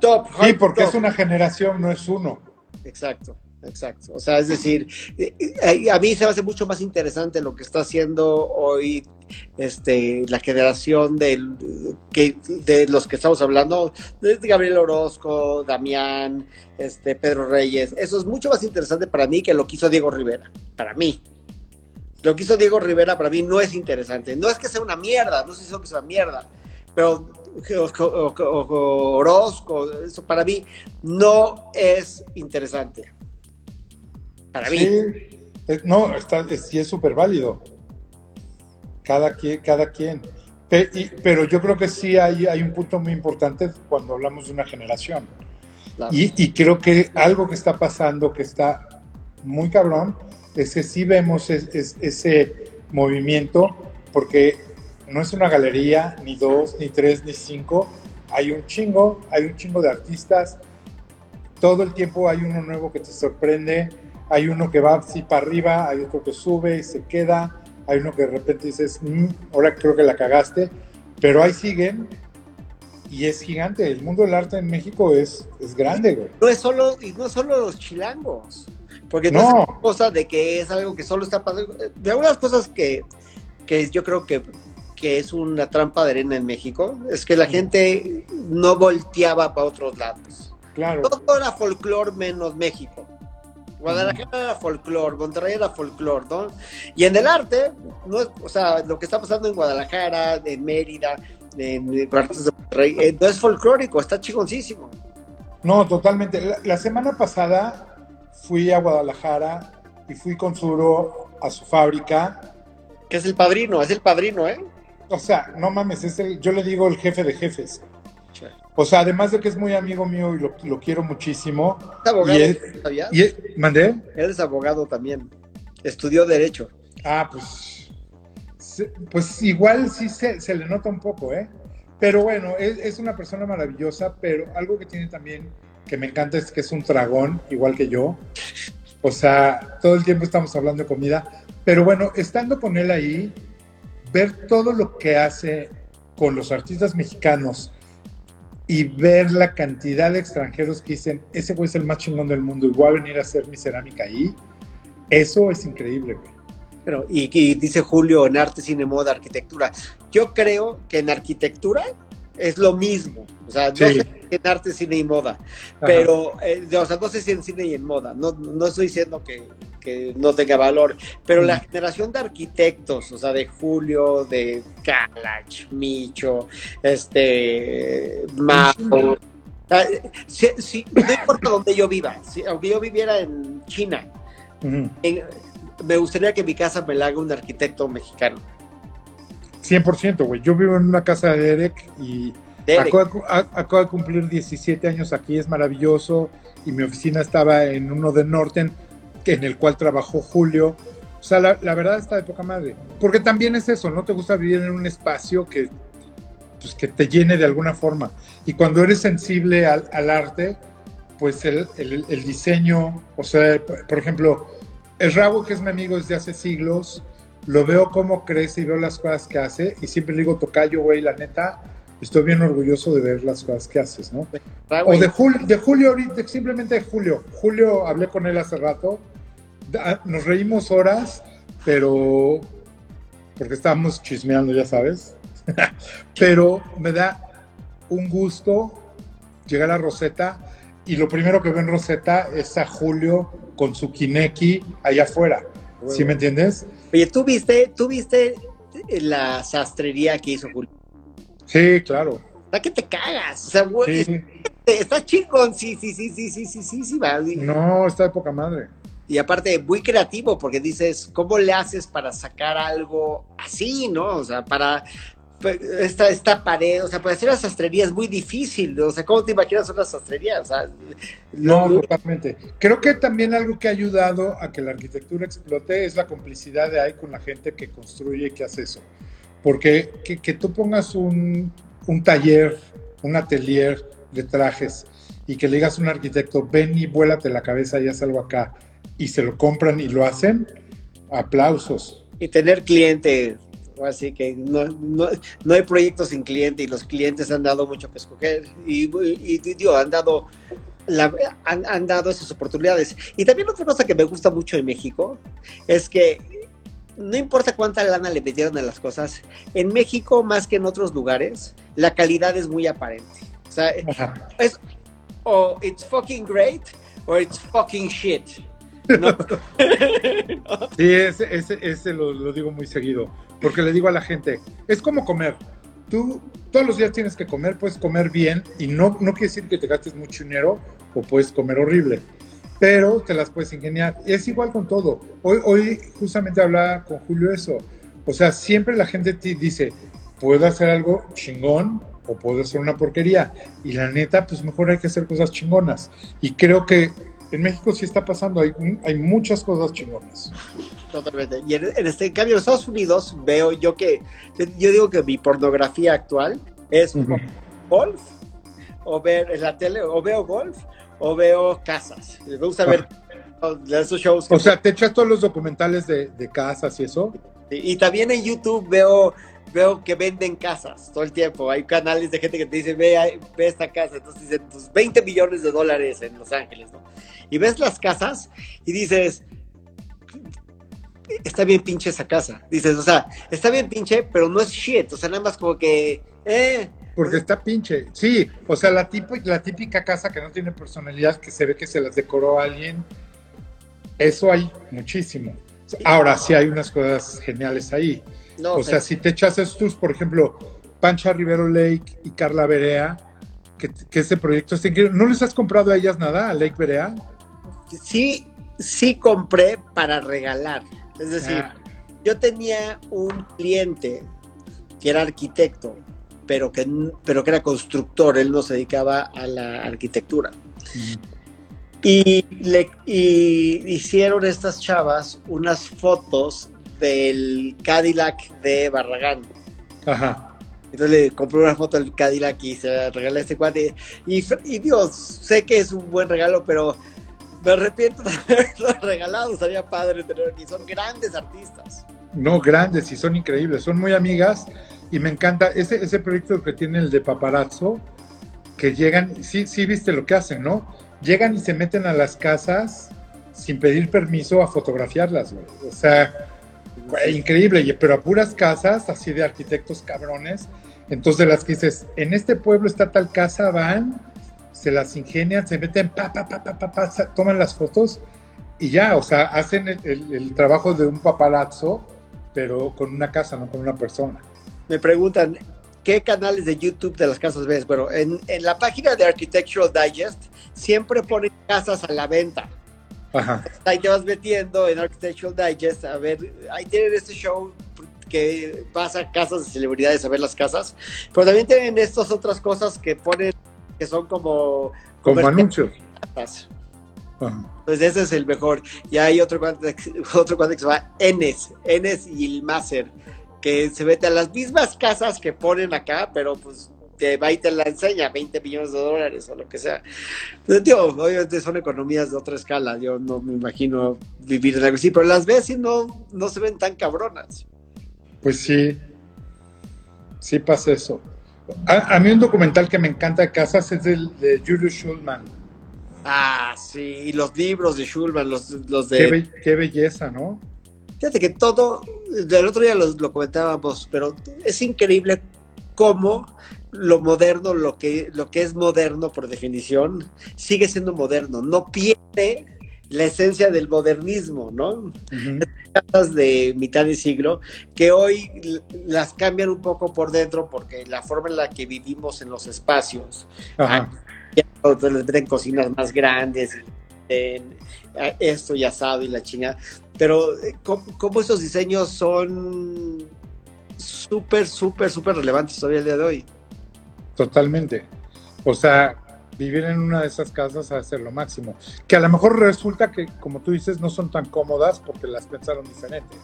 top. Sí, porque top. es una generación, no es uno. Exacto, exacto. O sea, es decir, eh, eh, a mí se me hace mucho más interesante lo que está haciendo hoy este, la generación de los que estamos hablando, Gabriel Orozco, Damián, este, Pedro Reyes. Eso es mucho más interesante para mí que lo que hizo Diego Rivera. Para mí. Lo que hizo Diego Rivera para mí no es interesante. No es que sea una mierda, no sé si es que sea una mierda, pero Orozco, eso para mí no es interesante. Para mí. Sí, no, está, es- sí es súper válido. Cada quien, cada quien. Pero yo creo que sí hay, hay un punto muy importante cuando hablamos de una generación. Claro. Y, y creo que algo que está pasando, que está muy cabrón, es que sí vemos es- es- ese movimiento, porque no es una galería, ni dos, ni tres, ni cinco. Hay un chingo, hay un chingo de artistas. Todo el tiempo hay uno nuevo que te sorprende. Hay uno que va así para arriba, hay otro que sube y se queda. Hay uno que de repente dices, "Mm, ahora creo que la cagaste. Pero ahí siguen y es gigante. El mundo del arte en México es, es grande, güey. No es solo, y no solo los chilangos. Porque no, No. es cosa de que es algo que solo está pasando. De algunas cosas que, que yo creo que, que es una trampa de arena en México, es que la gente no volteaba para otros lados. Claro. Todo era folclore menos México. Guadalajara era folclore, Monterrey era folclore, ¿no? Y en el arte, no es, o sea, lo que está pasando en Guadalajara, en Mérida, en, partes de Monterrey, eh, no es folclórico, está chingoncísimo. No, totalmente. La, la semana pasada fui a Guadalajara y fui con Suro a su fábrica. Que es el padrino, es el padrino, ¿eh? O sea, no mames, es el, yo le digo el jefe de jefes. O sea, además de que es muy amigo mío y lo, lo quiero muchísimo. Es abogado, Y es- ¿sabías? Y, ¿Mandé? Él es abogado también. Estudió Derecho. Ah, pues, pues igual sí se, se le nota un poco, ¿eh? Pero bueno, es, es una persona maravillosa, pero algo que tiene también que me encanta es que es un dragón, igual que yo. O sea, todo el tiempo estamos hablando de comida. Pero bueno, estando con él ahí, ver todo lo que hace con los artistas mexicanos y ver la cantidad de extranjeros que dicen, ese güey es el más chingón del mundo y voy a venir a hacer mi cerámica ahí, eso es increíble, güey. Pero, y, y dice Julio en arte, cine, moda, arquitectura. Yo creo que en arquitectura es lo mismo. O sea, no Sí. sé si en arte, cine y moda. Ajá. Pero, eh, o sea, no sé si en cine y en moda. No, no estoy diciendo que, que no tenga valor. Pero la generación de arquitectos, o sea, de Julio, de Kalach, Micho, este, Mao. ah, no importa donde yo viva, si- aunque yo viviera en China, en- me gustaría que mi casa me la haga un arquitecto mexicano. 100%, güey. Yo vivo en una casa de Derek y Derek. acabo de, cu- a- acabo de cumplir 17 años aquí, es maravilloso. Y mi oficina estaba en uno de Norten, que- en el cual trabajó Julio. O sea, la, la verdad está de poca madre. Porque también es eso, ¿no? Te gusta vivir en un espacio que, pues, que te llene de alguna forma. Y cuando eres sensible al, al arte, pues el, el- el diseño, o sea, por ejemplo, el Rabo, que es mi amigo desde hace siglos, lo veo cómo crece y veo las cosas que hace y siempre le digo, tocayo, güey, la neta, estoy bien orgulloso de ver las cosas que haces, ¿no? O de, Jul- de Julio ahorita, simplemente de Julio. Julio, hablé con él hace rato, nos reímos horas, pero porque estábamos chismeando, ya sabes, pero me da un gusto llegar a Rosetta y lo primero que veo en Rosetta es a Julio con su Kineki allá afuera. ¿Sí me entiendes? Oye, ¿tú viste, tú viste la sastrería que hizo Julio? Sí, claro. ¿Para que te cagas? O sea, güey, Sí. está chingón, sí, sí, sí, sí, sí, sí, sí, sí, va. No, está de poca madre. Y aparte, muy creativo, porque dices, ¿cómo le haces para sacar algo así, no? O sea, para pues, esta, esta pared, o sea, para hacer una sastrería es muy difícil, o sea, ¿cómo te imaginas una sastrería? O sea, no, totalmente. Creo que también algo que ha ayudado a que la arquitectura explote es la complicidad de ahí con la gente que construye y que hace eso. Porque que, que tú pongas un, un taller, un atelier de trajes y que le digas a un arquitecto, ven y vuélate la cabeza y haz algo acá, y se lo compran y lo hacen, aplausos. Y tener clientes, así que no, no, no, hay proyectos sin cliente y los clientes han dado mucho que escoger y, y, han dado la, han, han, dado esas oportunidades. Y también otra cosa que me gusta mucho en México es que no importa cuánta lana le metieron a las cosas, en México más que en otros lugares, la calidad es muy aparente. O sea, es o it's fucking great o it's fucking shit. Sí, ese, ese, ese lo, lo, digo muy seguido, porque le digo a la gente, es como comer. Tú todos los días tienes que comer, puedes comer bien y no, no quiere decir que te gastes mucho dinero o puedes comer horrible, pero te las puedes ingeniar. Es igual con todo. Hoy, hoy justamente hablaba con Julio eso. O sea, siempre la gente te dice, puedo hacer algo chingón o puedo hacer una porquería. Y la neta, pues mejor hay que hacer cosas chingonas. Y creo que en México sí está pasando, hay, hay muchas cosas chingonas. Totalmente. Y en, en este en cambio, en Estados Unidos veo yo que, yo digo que mi pornografía actual es uh -huh. golf, o ver en la tele, o veo golf, o veo casas. Me gusta ver esos shows. O sea, ¿te echas todos los documentales de, de casas y eso? Y, y también en YouTube veo veo que venden casas todo el tiempo. Hay canales de gente que te dice, ve, ve esta casa. Entonces dicen, pues 20 millones de dólares en Los Ángeles, ¿no? Y ves las casas y dices, está bien pinche esa casa. Dices, o sea, está bien pinche, pero no es shit. O sea, nada más como que, eh. Porque está pinche. Sí, o sea, la, tipo, la típica casa que no tiene personalidad, que se ve que se las decoró alguien. Eso hay muchísimo. Ahora sí hay unas cosas geniales ahí. No, o sea, si te echas estos, por ejemplo, Pancha Rivero Lake y Carla Berea, que, que ese proyecto está increíble. ¿No les has comprado a ellas nada, a Lake Berea? Sí, sí compré para regalar. Es decir, ah. yo tenía un cliente que era arquitecto, pero que, pero que era constructor, él no se dedicaba a la arquitectura. Mm. Y, le, y hicieron estas chavas unas fotos del Cadillac de Barragán. Ajá. Entonces le compré una foto del Cadillac y se la regalé a este cuate. Y, y Dios, sé que es un buen regalo, pero me arrepiento de haberlo regalado. Estaría padre tener aquí. Son grandes artistas. No, grandes y son increíbles. Son muy amigas y me encanta ese, ese proyecto que tiene el de paparazzo, que llegan, sí, sí viste lo que hacen, ¿no? Llegan y se meten a las casas sin pedir permiso a fotografiarlas, güey. O sea, increíble, pero a puras casas, así de arquitectos cabrones. Entonces, las que dices, en este pueblo está tal casa, van, se las ingenian, se meten, pa, pa, pa, pa, pa, pa toman las fotos y ya, o sea, hacen el, trabajo de un paparazzo, pero con una casa, no con una persona. Me preguntan, ¿qué canales de YouTube de las casas ves? Bueno, en, en la página de Architectural Digest siempre ponen casas a la venta. Ajá. Ahí te vas metiendo en Architectural Digest a ver, ahí tienen este show que pasa casas de celebridades a ver las casas, pero también tienen estas otras cosas que ponen que son como... Como anuncios. Pues ese es el mejor. Y hay otro cuate, otro cuate que se llama Enes, Enes y el Maser, que se mete a las mismas casas que ponen acá, pero pues te va y te la enseña, 20 millones de dólares o lo que sea. Pero, tío, obviamente son economías de otra escala, yo no me imagino vivir en algo así, pero las ves y no, no se ven tan cabronas. Pues sí, sí pasa eso. A, a, mí un documental que me encanta de casas es el de Julius Schulman. Ah, sí, y los libros de Schulman, los, los de... Qué, be qué, belleza, ¿no? Fíjate que todo, del otro día lo, lo, comentábamos, pero es increíble cómo lo moderno, lo que, lo que es moderno por definición, sigue siendo moderno, no pierde la esencia del modernismo, ¿no? Uh -huh. Casas de mitad de siglo que hoy las cambian un poco por dentro porque la forma en la que vivimos en los espacios, Ajá. ya les meten cocinas más grandes, en esto y asado y la chingada, pero ¿cómo, cómo esos diseños son súper, súper, súper relevantes todavía el día de hoy. Totalmente. O sea, vivir en una de esas casas a lo máximo. Que a lo mejor resulta que, como tú dices, no son tan cómodas porque las pensaron diferente,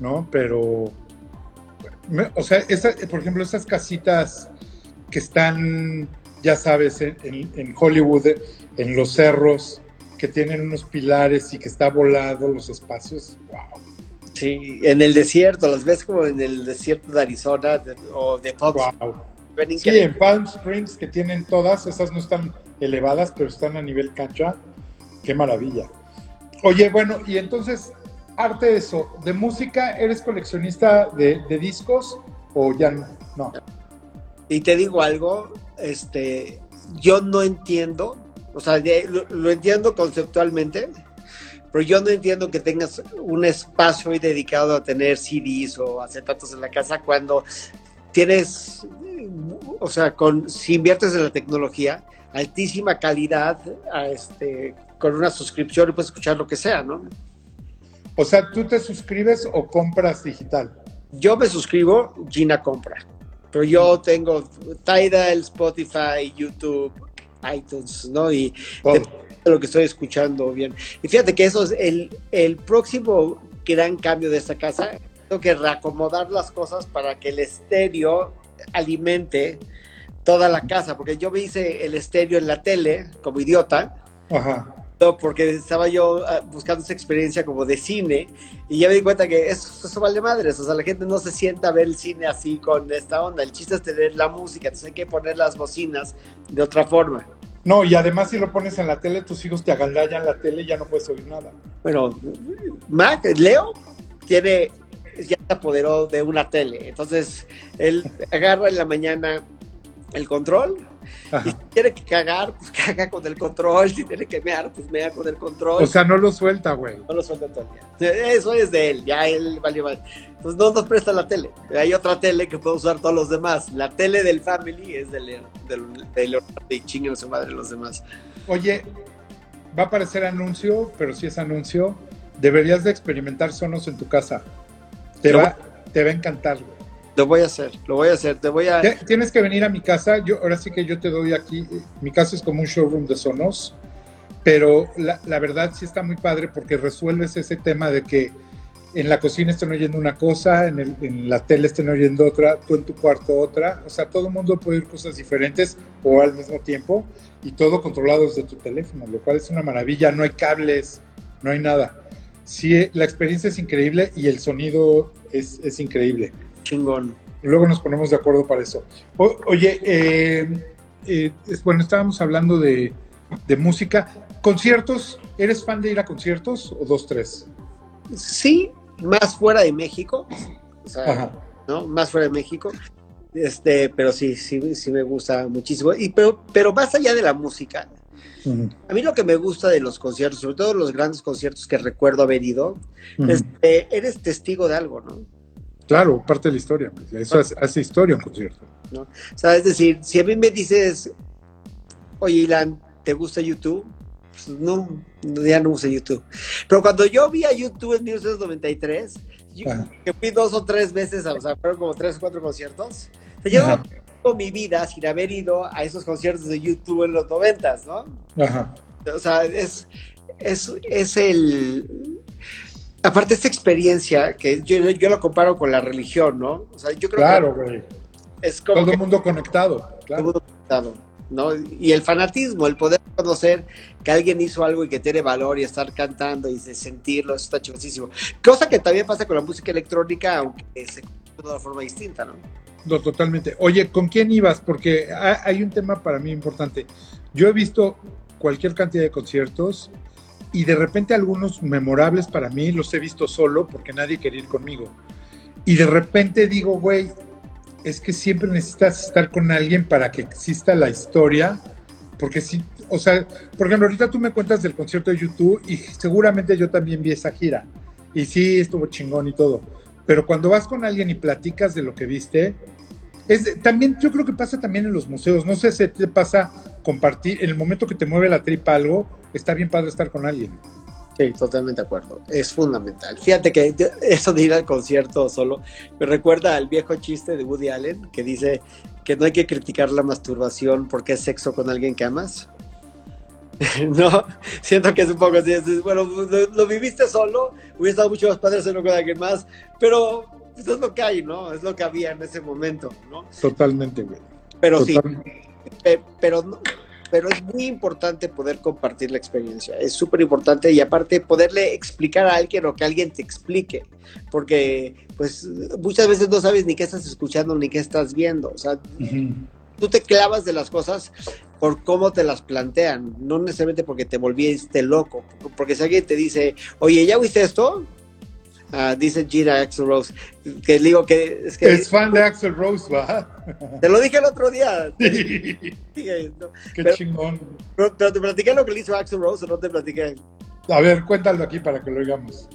¿no? Pero, o sea, por ejemplo, esas casitas que están, ya sabes, en, Hollywood, en los cerros, que tienen unos pilares y que está volado los espacios, wow. Sí, en el desierto, las ves como en el desierto de Arizona o de Fox. Wow Sí, en Palm Springs que tienen todas, esas no están elevadas, pero están a nivel cancha. Qué maravilla. Oye, bueno, y entonces, arte de eso, de música, ¿eres coleccionista de, discos o ya no? Y te digo algo, este, yo no entiendo, o sea, lo, entiendo conceptualmente, pero yo no entiendo que tengas un espacio hoy dedicado a tener CDs o acetatos en la casa cuando tienes o sea, con, si inviertes en la tecnología, altísima calidad, este, con una suscripción y puedes escuchar lo que sea, ¿no? O sea, ¿tú te suscribes o compras digital? Yo me suscribo, Gina compra. Pero yo tengo Tidal, Spotify, YouTube, iTunes, ¿no? Y lo que estoy escuchando bien. Y fíjate que eso es el, el próximo gran cambio de esta casa. Tengo que reacomodar las cosas para que el estéreo alimente toda la casa, porque yo me hice el estéreo en la tele como idiota. Ajá. Porque estaba yo ah, buscando esa experiencia como de cine y ya me di cuenta que eso, eso vale madres, o sea, la gente no se sienta a ver el cine así con esta onda, el chiste es tener la música, entonces hay que poner las bocinas de otra forma. No, y además si lo pones en la tele, tus hijos te agandallan la tele y ya no puedes oír nada. Bueno, Mac, Leo tiene ya se apoderó de una tele. Entonces, él agarra en la mañana el control. Y si tiene que cagar, pues caga con el control. Si tiene que mear, pues mea con el control. O sea, no lo suelta, güey. No lo suelta todo el día. Eso es de él, ya él valió mal. Pues no nos presta la tele. Hay otra tele que puede usar todos los demás. La tele del family es de Leonardo y chinguen a su madre los demás. Oye, va a aparecer anuncio, pero si es anuncio, deberías de experimentar sonos en tu casa. Te, va, te va a encantar, Lo voy a hacer, lo voy a hacer, te voy a... Tienes que venir a mi casa, yo ahora sí que yo te doy aquí, mi casa es como un showroom de sonos, pero la, la verdad sí está muy padre porque resuelves ese tema de que en la cocina estén oyendo una cosa, en, el, en, la tele estén oyendo otra, tú en tu cuarto otra. O sea, todo el mundo puede oír cosas diferentes o al mismo tiempo y todo controlado desde tu teléfono, lo cual es una maravilla. No hay cables, no hay nada sí, la experiencia es increíble y el sonido es, increíble. Chingón. Luego nos ponemos de acuerdo para eso. oye, eh, eh, bueno, estábamos hablando de, música. ¿Conciertos? ¿Eres fan de ir a conciertos o dos, tres? Sí, más fuera de México. O sea, ¿no? Más fuera de México. Este, pero sí, sí, sí me gusta muchísimo. Y pero, pero más allá de la música, a mí lo que me gusta de los conciertos, sobre todo los grandes conciertos que recuerdo haber ido, es que eres testigo de algo, ¿no? Claro, parte de la historia. Pues, eso hace, historia un concierto. ¿no? O sea, es decir, si a mí me dices, oye, Ilan, ¿te gusta YouTube? Pues no, ya no uso YouTube. Pero cuando yo vi a YouTube en 1993, yo, que fui dos o tres veces, o sea, fueron como tres o cuatro conciertos, yo mi vida sin haber ido a esos conciertos de YouTube en los noventas, ¿no? Ajá. O sea, es, es, es el... Aparte esta experiencia, que yo, yo lo comparo con la religión, ¿no? O sea, yo creo claro, güey. Es como todo el mundo conectado. Claro. Todo el mundo conectado. ¿no? Y el fanatismo, el poder conocer que alguien hizo algo y que tiene valor y estar cantando y sentirlo, eso está chingosísimo. Cosa que también pasa con la música electrónica, aunque se de una forma distinta, ¿no? Totalmente. Oye, ¿con quién ibas? Porque hay un tema para mí importante. Yo he visto cualquier cantidad de conciertos y de repente algunos memorables para mí los he visto solo porque nadie quería ir conmigo. Y de repente digo, güey, es que siempre necesitas estar con alguien para que exista la historia, porque si, o sea, por ejemplo, ahorita tú me cuentas del concierto de YouTube y seguramente yo también vi esa gira. Y sí, estuvo chingón y todo pero cuando vas con alguien y platicas de lo que viste, es, también yo creo que pasa también en los museos, no sé si te pasa compartir, en el momento que te mueve la tripa algo, está bien padre estar con alguien. Sí, totalmente de acuerdo. Es fundamental. Fíjate que eso de ir al concierto solo me recuerda al viejo chiste de Woody Allen que dice que no hay que criticar la masturbación porque es sexo con alguien que amas. no, siento que es un poco así. Bueno, lo, viviste solo, hubiera estado mucho más padre hacerlo con alguien más, pero pues, es lo que hay, ¿no? Es lo que había en ese momento, ¿no? Totalmente, güey. Pero sí, pero no, pero es muy importante poder compartir la experiencia, es súper importante y aparte poderle explicar a alguien o que alguien te explique, porque pues muchas veces no sabes ni qué estás escuchando ni qué estás viendo, o sea, tú te clavas de las cosas por cómo te las plantean, no necesariamente porque te volviste loco, porque si alguien te dice, oye, ¿ya viste esto? Ah, dice Gina Axel Rose, que digo que es que... Es fan de Axel Rose, ¿va? Te lo dije el otro día. Qué chingón. Pero, te platiqué lo que le hizo Axel Rose o no te platiqué. A ver, cuéntalo aquí para que lo oigamos.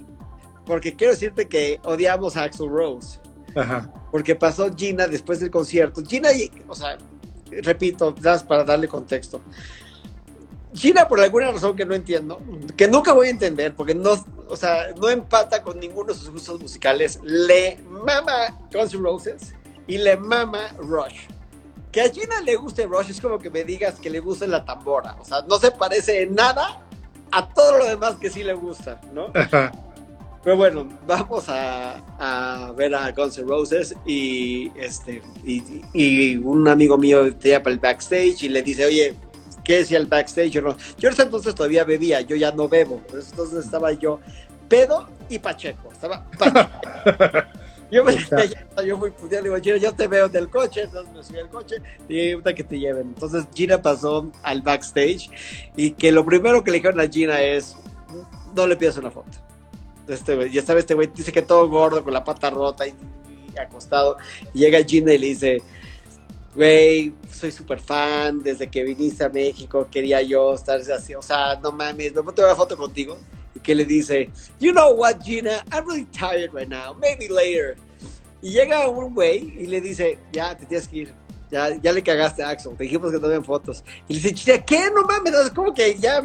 Porque quiero decirte que odiamos a Axel Rose. Ajá. Porque pasó Gina después del concierto. Gina, o sea, repito, para darle contexto. Gina, por alguna razón que no entiendo, que nunca voy a entender, porque no, o sea, no empata con ninguno de sus gustos musicales, le mama Guns N' Roses y le mama Rush. Que a Gina le guste Rush es como que me digas que le guste la tambora. O sea, no se parece en nada a todo lo demás que sí le gusta, ¿no? Pero bueno, vamos a, ver a Guns N' Roses y, este, y, un amigo mío te llama para el backstage y le dice, oye, ¿qué decía el backstage? Yo, no, yo en ese entonces todavía bebía, yo ya no bebo, entonces estaba yo pedo y pacheco, estaba Yo me yo fui pues, digo, Gina, yo te veo del coche, entonces me subí al coche y una que te lleven. Entonces Gina pasó al backstage y que lo primero que le dijeron a Gina es, no le pidas una foto. Este, ya sabes, este güey dice que todo gordo, con la pata rota y, acostado. llega Gina y le dice, güey, soy súper fan, desde que viniste a México quería yo estar así, o sea, no mames, no te una foto contigo. Y que le dice, you know what, Gina, I'm really tired right now, maybe later. Y llega un güey y le dice, ya, te tienes que ir. Ya, ya le cagaste a Axel, te dijimos que no ven fotos. Y le dice, Gina, ¿qué? No mames, es como que ya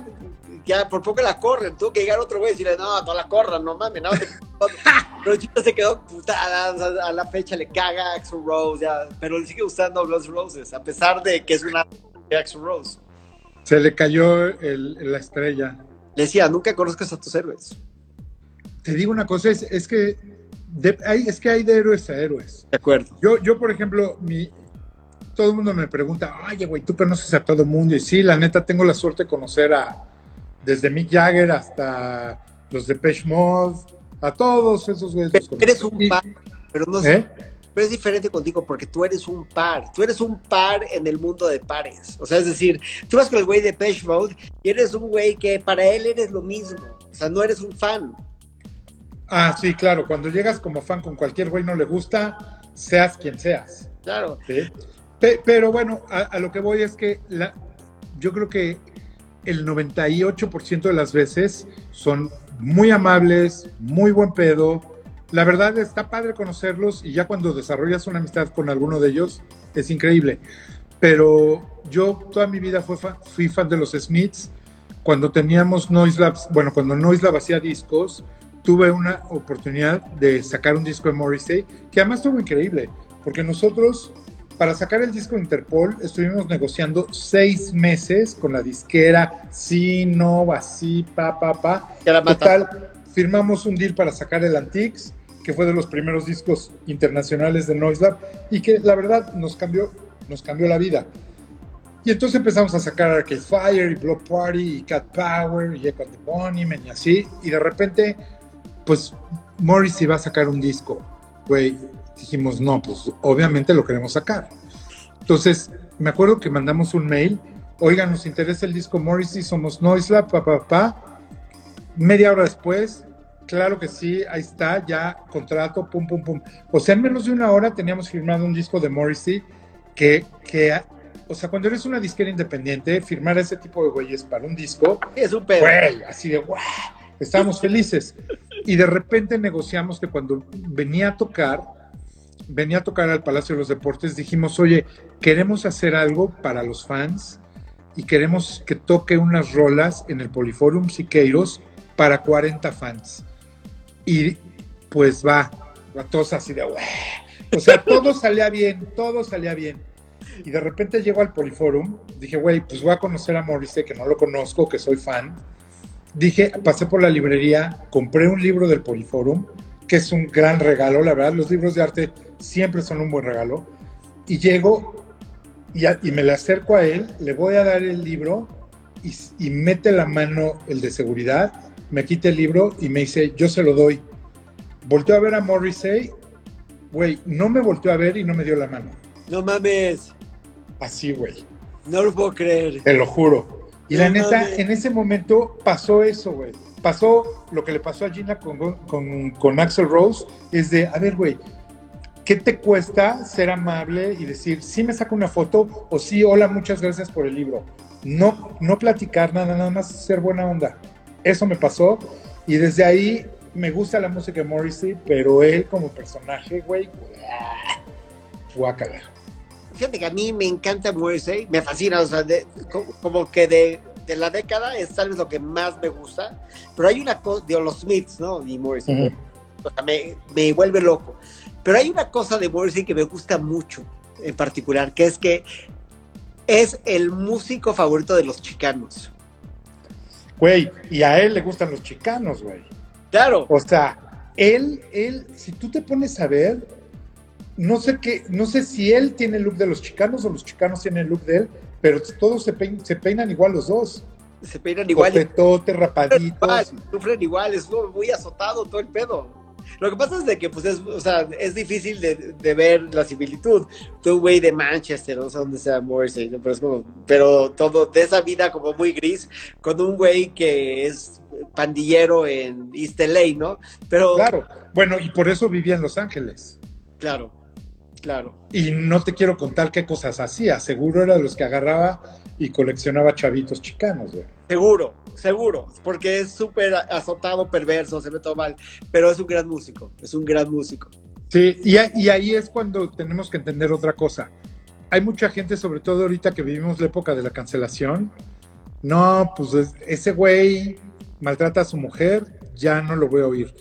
ya por poco la corren, tuvo que llegar otro güey y decirle, no, no la corran, no mames, no. pero se quedó putada, a la fecha le caga Axel Rose, ya, pero le sigue gustando los Roses, a pesar de que es una Axel Rose. Se le cayó el, la estrella. Le decía, nunca conozcas a tus héroes. Te digo una cosa, es, es que hay, es que hay de héroes a héroes. De acuerdo. Yo, yo por ejemplo, mi, todo el mundo me pregunta, oye, güey, tú conoces a todo el mundo. Y sí, la neta, tengo la suerte de conocer a, desde Mick Jagger hasta los de Pesh Mode, a todos esos güeyes. eres un par, pero no ¿Eh? Pero es diferente contigo porque tú eres un par. Tú eres un par en el mundo de pares. O sea, es decir, tú vas con el güey de Pesh Mode y eres un güey que para él eres lo mismo. O sea, no eres un fan. Ah, sí, claro. Cuando llegas como fan con cualquier güey no le gusta, seas quien seas. Claro. Pero bueno, a, a, lo que voy es que la, yo creo que el 98% de las veces son muy amables, muy buen pedo. La verdad está padre conocerlos y ya cuando desarrollas una amistad con alguno de ellos es increíble. Pero yo toda mi vida fui fan, de los Smiths. Cuando teníamos Noise bueno, cuando Noise hacía discos, tuve una oportunidad de sacar un disco de Morrissey, que además estuvo increíble, porque nosotros para sacar el disco Interpol estuvimos negociando seis meses con la disquera, sí, no, así, pa, pa, pa. Total, firmamos un deal para sacar el Antiques, que fue de los primeros discos internacionales de Noise Lab, y que la verdad nos cambió, nos cambió la vida. Y entonces empezamos a sacar Arcade Fire y Block Party y Cat Power y Echo the Bunnymen y así, y de repente, pues Morris iba a sacar un disco, güey, dijimos, no, pues obviamente lo queremos sacar. Entonces, me acuerdo que mandamos un mail, oiga, nos interesa el disco Morrissey, somos Noiselab, pa, pa, pa. Media hora después, claro que sí, ahí está, ya contrato, pum, pum, pum. O sea, en menos de una hora teníamos firmado un disco de Morrissey que, que o sea, cuando eres una disquera independiente, firmar ese tipo de güeyes para un disco, es un pedo. Güey, así de, guau, estábamos felices. Y de repente negociamos que cuando venía a tocar, venía a tocar al Palacio de los Deportes, dijimos, oye, queremos hacer algo para los fans y queremos que toque unas rolas en el Poliforum Siqueiros para 40 fans. Y pues va, va todos así de, o sea, todo salía bien, todo salía bien. Y de repente llego al Poliforum, dije, güey, pues voy a conocer a Morrissey, que no lo conozco, que soy fan. Dije, pasé por la librería, compré un libro del Poliforum, que es un gran regalo, la verdad, los libros de arte siempre son un buen regalo. Y llego y, a- y me le acerco a él, le voy a dar el libro y, y mete la mano el de seguridad, me quita el libro y me dice, yo se lo doy. Volteó a ver a Morrissey, güey, no me volteó a ver y no me dio la mano. No mames, Así, güey, no lo puedo creer. te lo juro. Y la neta, mames. en ese momento pasó eso, güey. Pasó lo que le pasó a Gina con, con, con Axel Rose, es de, a ver, güey, ¿qué te cuesta ser amable y decir, sí me saco una foto o sí, hola, muchas gracias por el libro? No, no platicar nada, nada más ser buena onda. Eso me pasó y desde ahí me gusta la música de Morrissey, pero él como personaje, güey, guácala. Fíjate que a mí me encanta Morrissey, me fascina, o sea, de- co- como que de, de la década es tal vez lo que más me gusta, pero hay una cosa, de los Smiths, ¿no? Y Morrissey, o sea, me, me vuelve loco. Pero hay una cosa de Morrissey que me gusta mucho, en particular, que es que es el músico favorito de los chicanos. Güey, y a él le gustan los chicanos, güey. Claro, O sea, él, él, si tú te pones a ver, no sé qué, no sé si él tiene el look de los chicanos o los chicanos tienen el look de él, pero todos se, pein- se peinan igual los dos. se peinan igual. Copetote, rapaditos. sufren igual, es muy azotado todo el pedo. Lo que pasa es de que, pues, es, o sea, es difícil de, de ver la similitud. Tú, güey de Manchester, no sé dónde sea Morrissey, ¿no? pero es como, pero todo de esa vida como muy gris, con un güey que es pandillero en East LA, ¿no? Pero, Claro. Bueno, y por eso vivía en Los Ángeles. claro, claro. Y no te quiero contar qué cosas hacía. Seguro era de los que agarraba y coleccionaba chavitos chicanos, güey. Seguro, seguro, porque es súper azotado, perverso, se ve todo mal, pero es un gran músico, es un gran músico. Sí, y, y ahí es cuando tenemos que entender otra cosa. Hay mucha gente, sobre todo ahorita que vivimos la época de la cancelación. No, pues es- ese güey maltrata a su mujer, ya no lo voy a oír.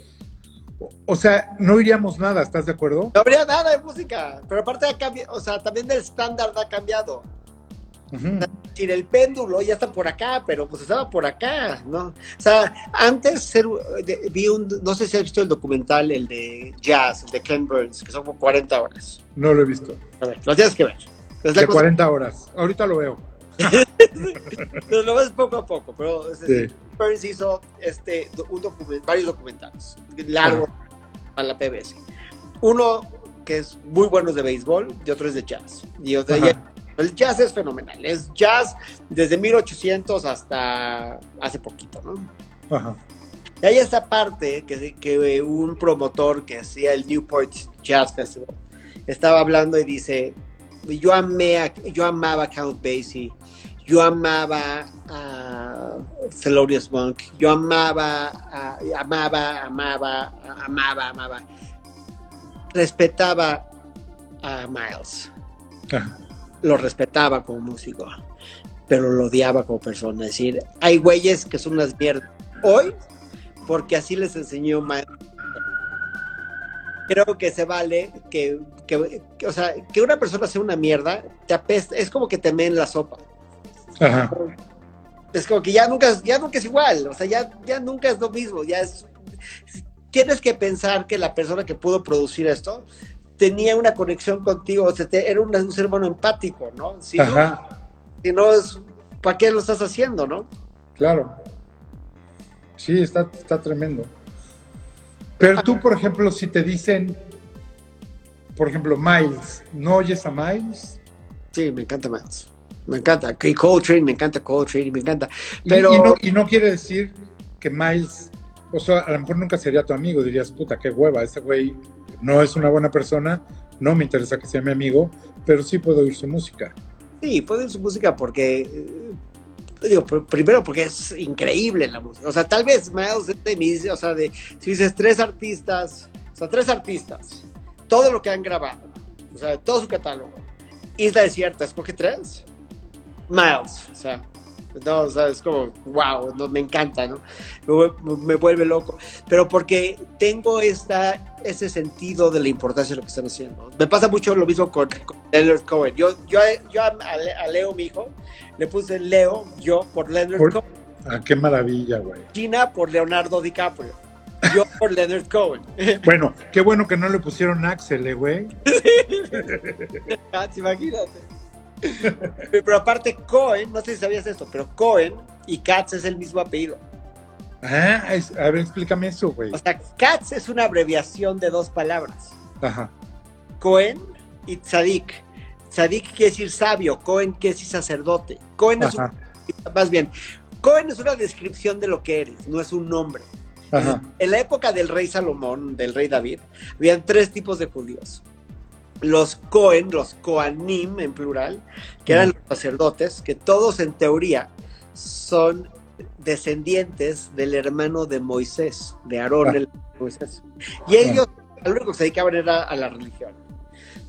O, sea, no oiríamos nada, ¿estás de acuerdo? No habría nada de música, pero aparte ha cambiado, o sea, también el estándar ha cambiado. Es decir, el péndulo ya está por acá, pero pues estaba por acá, ¿no? O sea, antes ser, de- vi un, no sé si has visto el documental, el de Jazz, el de Ken Burns, que son como 40 horas. No lo he visto. A ver, lo tienes que ver. Es De cosa- 40 horas. Ahorita lo veo. pero lo ves poco a poco, pero es decir, Sí. Burns hizo este, un document- varios documentales largos para la PBS. Uno que es muy bueno es de béisbol y otro es de jazz. Y otro- el jazz es fenomenal. Es jazz desde 1800 hasta hace poquito, ¿no? Ajá. Y hay esta parte que, que un promotor que hacía el Newport Jazz Festival estaba hablando y dice, yo amé, a- yo amaba a Count Basie, yo amaba a Thelonious Monk, yo amaba, a- amaba, amaba, amaba, amaba, respetaba a Miles, Ajá. lo respetaba como músico, pero lo odiaba como persona. Es decir, hay güeyes que son unas mierdas hoy porque así les enseñó Miles. Creo que se vale que, que- que, o sea, que una persona sea una mierda, te apesta, es como que te meen la sopa. Ajá. Es como que ya nunca, ya nunca es igual, o sea, ya, ya nunca es lo mismo, ya es... Tienes que pensar que la persona que pudo producir esto tenía una conexión contigo, o sea, te- era un, un ser humano empático, ¿no? Si no, Ajá. si no es, ¿para qué lo estás haciendo, no? Claro. Sí, está, está tremendo. Pero tú, por ejemplo, si te dicen, por ejemplo, Miles, ¿no oyes a Miles? Sí, me encanta más. Me encanta. Que Coltrane, me encanta Coltrane, me encanta. Pero Y, no, y no quiere decir que Miles, o sea, a lo mejor nunca sería tu amigo, dirías, puta, qué hueva, ese güey no es una buena persona, no me interesa que sea mi amigo, pero sí puedo oír su música. sí, puedo ir su música porque. eh, Digo, pr- primero porque es increíble la música. O sea, tal vez Miles de o sea, de, si dices tres artistas, o sea, tres artistas, todo lo que han grabado, o sea, todo su catálogo, Isla Desierta, escoge tres, Miles, o sea, No, o sea, es como, wow, no, me encanta, ¿no? Me, me, vuelve loco. Pero porque tengo esta, ese sentido de la importancia de lo que están haciendo. Me pasa mucho lo mismo con, con Leonard Cohen. Yo, yo, yo a, a, Leo, mi hijo, le puse Leo, yo, por Leonard por, Cohen. Ah, qué maravilla, güey. China por Leonardo DiCaprio. Yo por Leonard Cohen. Bueno, qué bueno que no le pusieron Axel, eh, güey. imagínate. Pero aparte, Cohen, no sé si sabías esto, pero Cohen y Katz es el mismo apellido. Ah, es, a ver, explícame eso, güey. O sea, Katz es una abreviación de dos palabras. Ajá. Cohen y Tzadik. Tzadik quiere decir sabio, Cohen quiere decir sacerdote. Cohen es un, más bien, Cohen es una descripción de lo que eres, no es un nombre. Ajá. En la época del rey Salomón, del rey David, habían tres tipos de judíos. Los Cohen, los Coanim en plural, que eran los sacerdotes, que todos en teoría son descendientes del hermano de Moisés, de Aarón, el Moisés. Y ellos, lo único que se dedicaban era a la religión.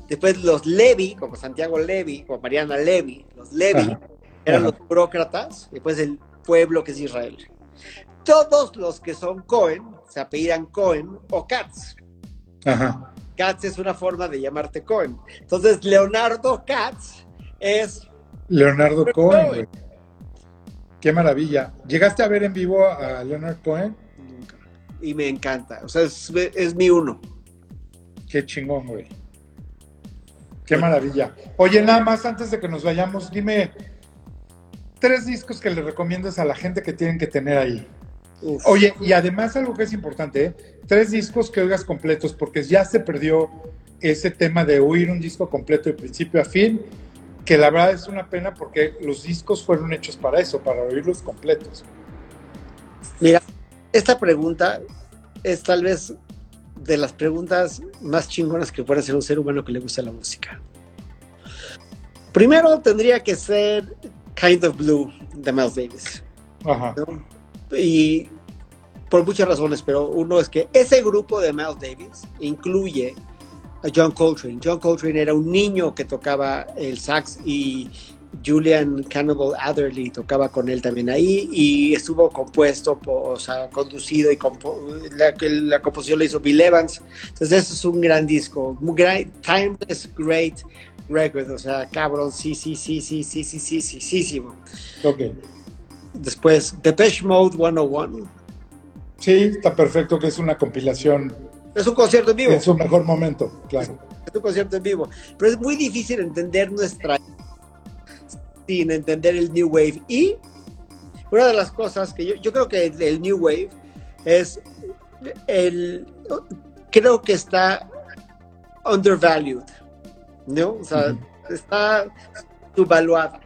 Después los Levi, como Santiago Levi, como Mariana Levi, los Levi Ajá. eran Ajá. los burócratas, y después el pueblo que es Israel. Todos los que son Cohen se apellidan Cohen o Katz. Ajá. Katz es una forma de llamarte Cohen. Entonces, Leonardo Katz es Leonardo Cohen. Cohen, güey. Qué maravilla. ¿Llegaste a ver en vivo a Leonard Cohen? nunca. Y me encanta. O sea, es, es mi uno. Qué chingón, güey. Qué maravilla. Oye, nada más antes de que nos vayamos, dime tres discos que le recomiendas a la gente que tienen que tener ahí. Uf. Oye, y además algo que es importante, ¿eh? tres discos que oigas completos, porque ya se perdió ese tema de oír un disco completo de principio a fin, que la verdad es una pena porque los discos fueron hechos para eso, para oírlos completos. Mira, esta pregunta es tal vez de las preguntas más chingonas que puede hacer un ser humano que le gusta la música. Primero tendría que ser Kind of Blue de Miles Davis. Ajá. ¿no? Y por muchas razones, pero uno es que ese grupo de Miles Davis incluye a John Coltrane. John Coltrane era un niño que tocaba el sax y Julian Cannibal Adderley tocaba con él también ahí y estuvo compuesto, o sea, conducido y compo- la, la composición la hizo Bill Evans. Entonces, eso es un gran disco, muy gran, timeless, great record, o sea, cabrón, sí, sí, sí, sí, sí, sí, sí, sí, sí, sí. Después, Depeche Mode 101. Sí, está perfecto que es una compilación Es un concierto en vivo. en su mejor momento, claro. Es un concierto en vivo. Pero es muy difícil entender nuestra sin entender el New Wave. Y una de las cosas que yo, yo creo que el, New Wave es el creo que está undervalued. ¿No? O sea, está subvaluada.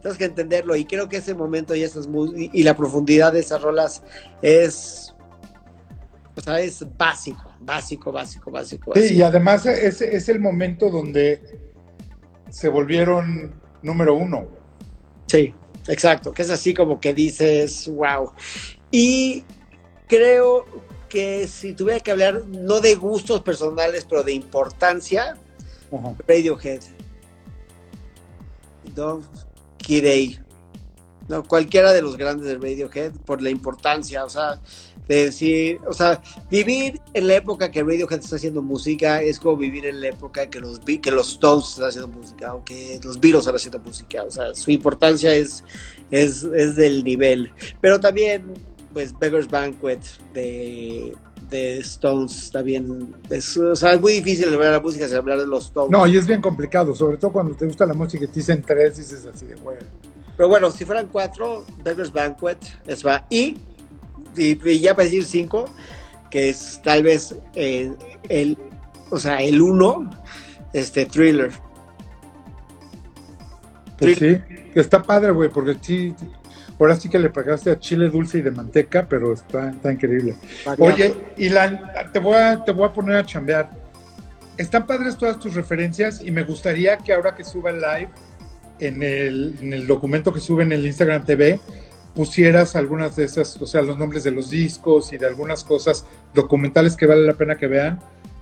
Tienes que entenderlo. Y creo que ese momento y esas y, la profundidad de esas rolas es. O sea, es básico, básico, básico, básico. Sí, y además es, es el momento donde se volvieron número uno. Sí, exacto, que es así como que dices, wow. Y creo que si tuviera que hablar, no de gustos personales, pero de importancia, Ajá. Radiohead. ¿No? Kid. No, cualquiera de los grandes de Radiohead, por la importancia, o sea, de decir, o sea, vivir en la época que Radiohead está haciendo música es como vivir en la época que los, que los Stones están haciendo música o que los Beatles están haciendo música, o sea, su importancia es, es, es del nivel. Pero también, pues, Beggar's Banquet de, de Stones también, es, o sea, es muy difícil hablar de la música sin hablar de los Stones. No, y es bien complicado, sobre todo cuando te gusta la música y te dicen tres, dices así de güey. Pero bueno, si fueran cuatro, Beggar's Banquet, es va. Y, y, y ya para decir cinco, que es tal vez eh, el, o sea, el uno, este thriller. Pues sí, que está padre, güey, porque sí, ahora sí que le pegaste a chile dulce y de manteca, pero está, está increíble. Oye, Ilan, te voy, a, te voy a poner a chambear. Están padres todas tus referencias y me gustaría que ahora que suba el live, en el, en el documento que sube en el Instagram TV, pusieras algunas de esas, o sea, los nombres de los discos y de algunas cosas documentales que vale la pena que vean,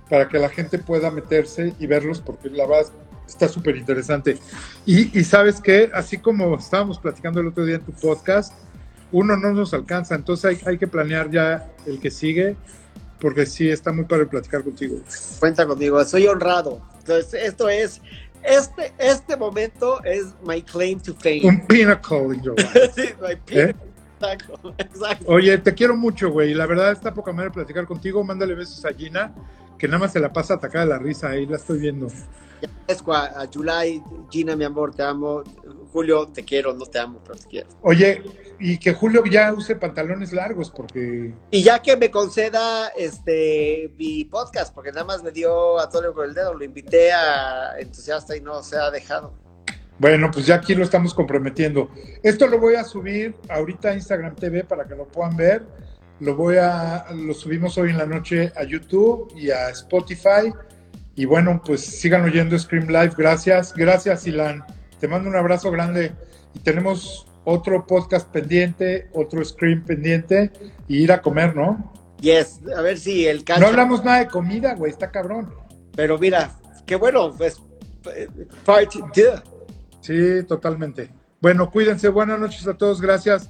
para que la gente pueda meterse y verlos, porque la verdad está súper interesante. Y, y sabes que, así como estábamos platicando el otro día en tu podcast, uno no nos alcanza, entonces hay, hay que planear ya el que sigue, porque sí, está muy padre platicar contigo. Cuenta conmigo, soy honrado. Entonces, esto es, este, este momento es my claim to fame. Un pinnacle in your life. Sí, my pin- ¿Eh? Exacto, exacto. Oye, te quiero mucho, güey. La verdad está poca madre platicar contigo. Mándale besos a Gina, que nada más se la pasa atacada de la risa. Ahí la estoy viendo. Cua- a July, Gina, mi amor, te amo. Julio, te quiero, no te amo, pero te quiero. Oye, y que Julio ya use pantalones largos, porque Y ya que me conceda este mi podcast, porque nada más me dio a Antonio con el dedo, lo invité a entusiasta y no se ha dejado. Bueno, pues ya aquí lo estamos comprometiendo. Esto lo voy a subir ahorita a Instagram TV para que lo puedan ver. Lo voy a, lo subimos hoy en la noche a YouTube y a Spotify. Y bueno, pues sigan oyendo Scream Live. Gracias, gracias, Ilan. Te mando un abrazo grande. Y tenemos otro podcast pendiente, otro Scream pendiente y ir a comer, ¿no? Yes, a ver si el No cancha. hablamos nada de comida, güey, está cabrón. Pero mira, qué bueno, pues part two. Sí, totalmente. Bueno, cuídense. Buenas noches a todos. Gracias.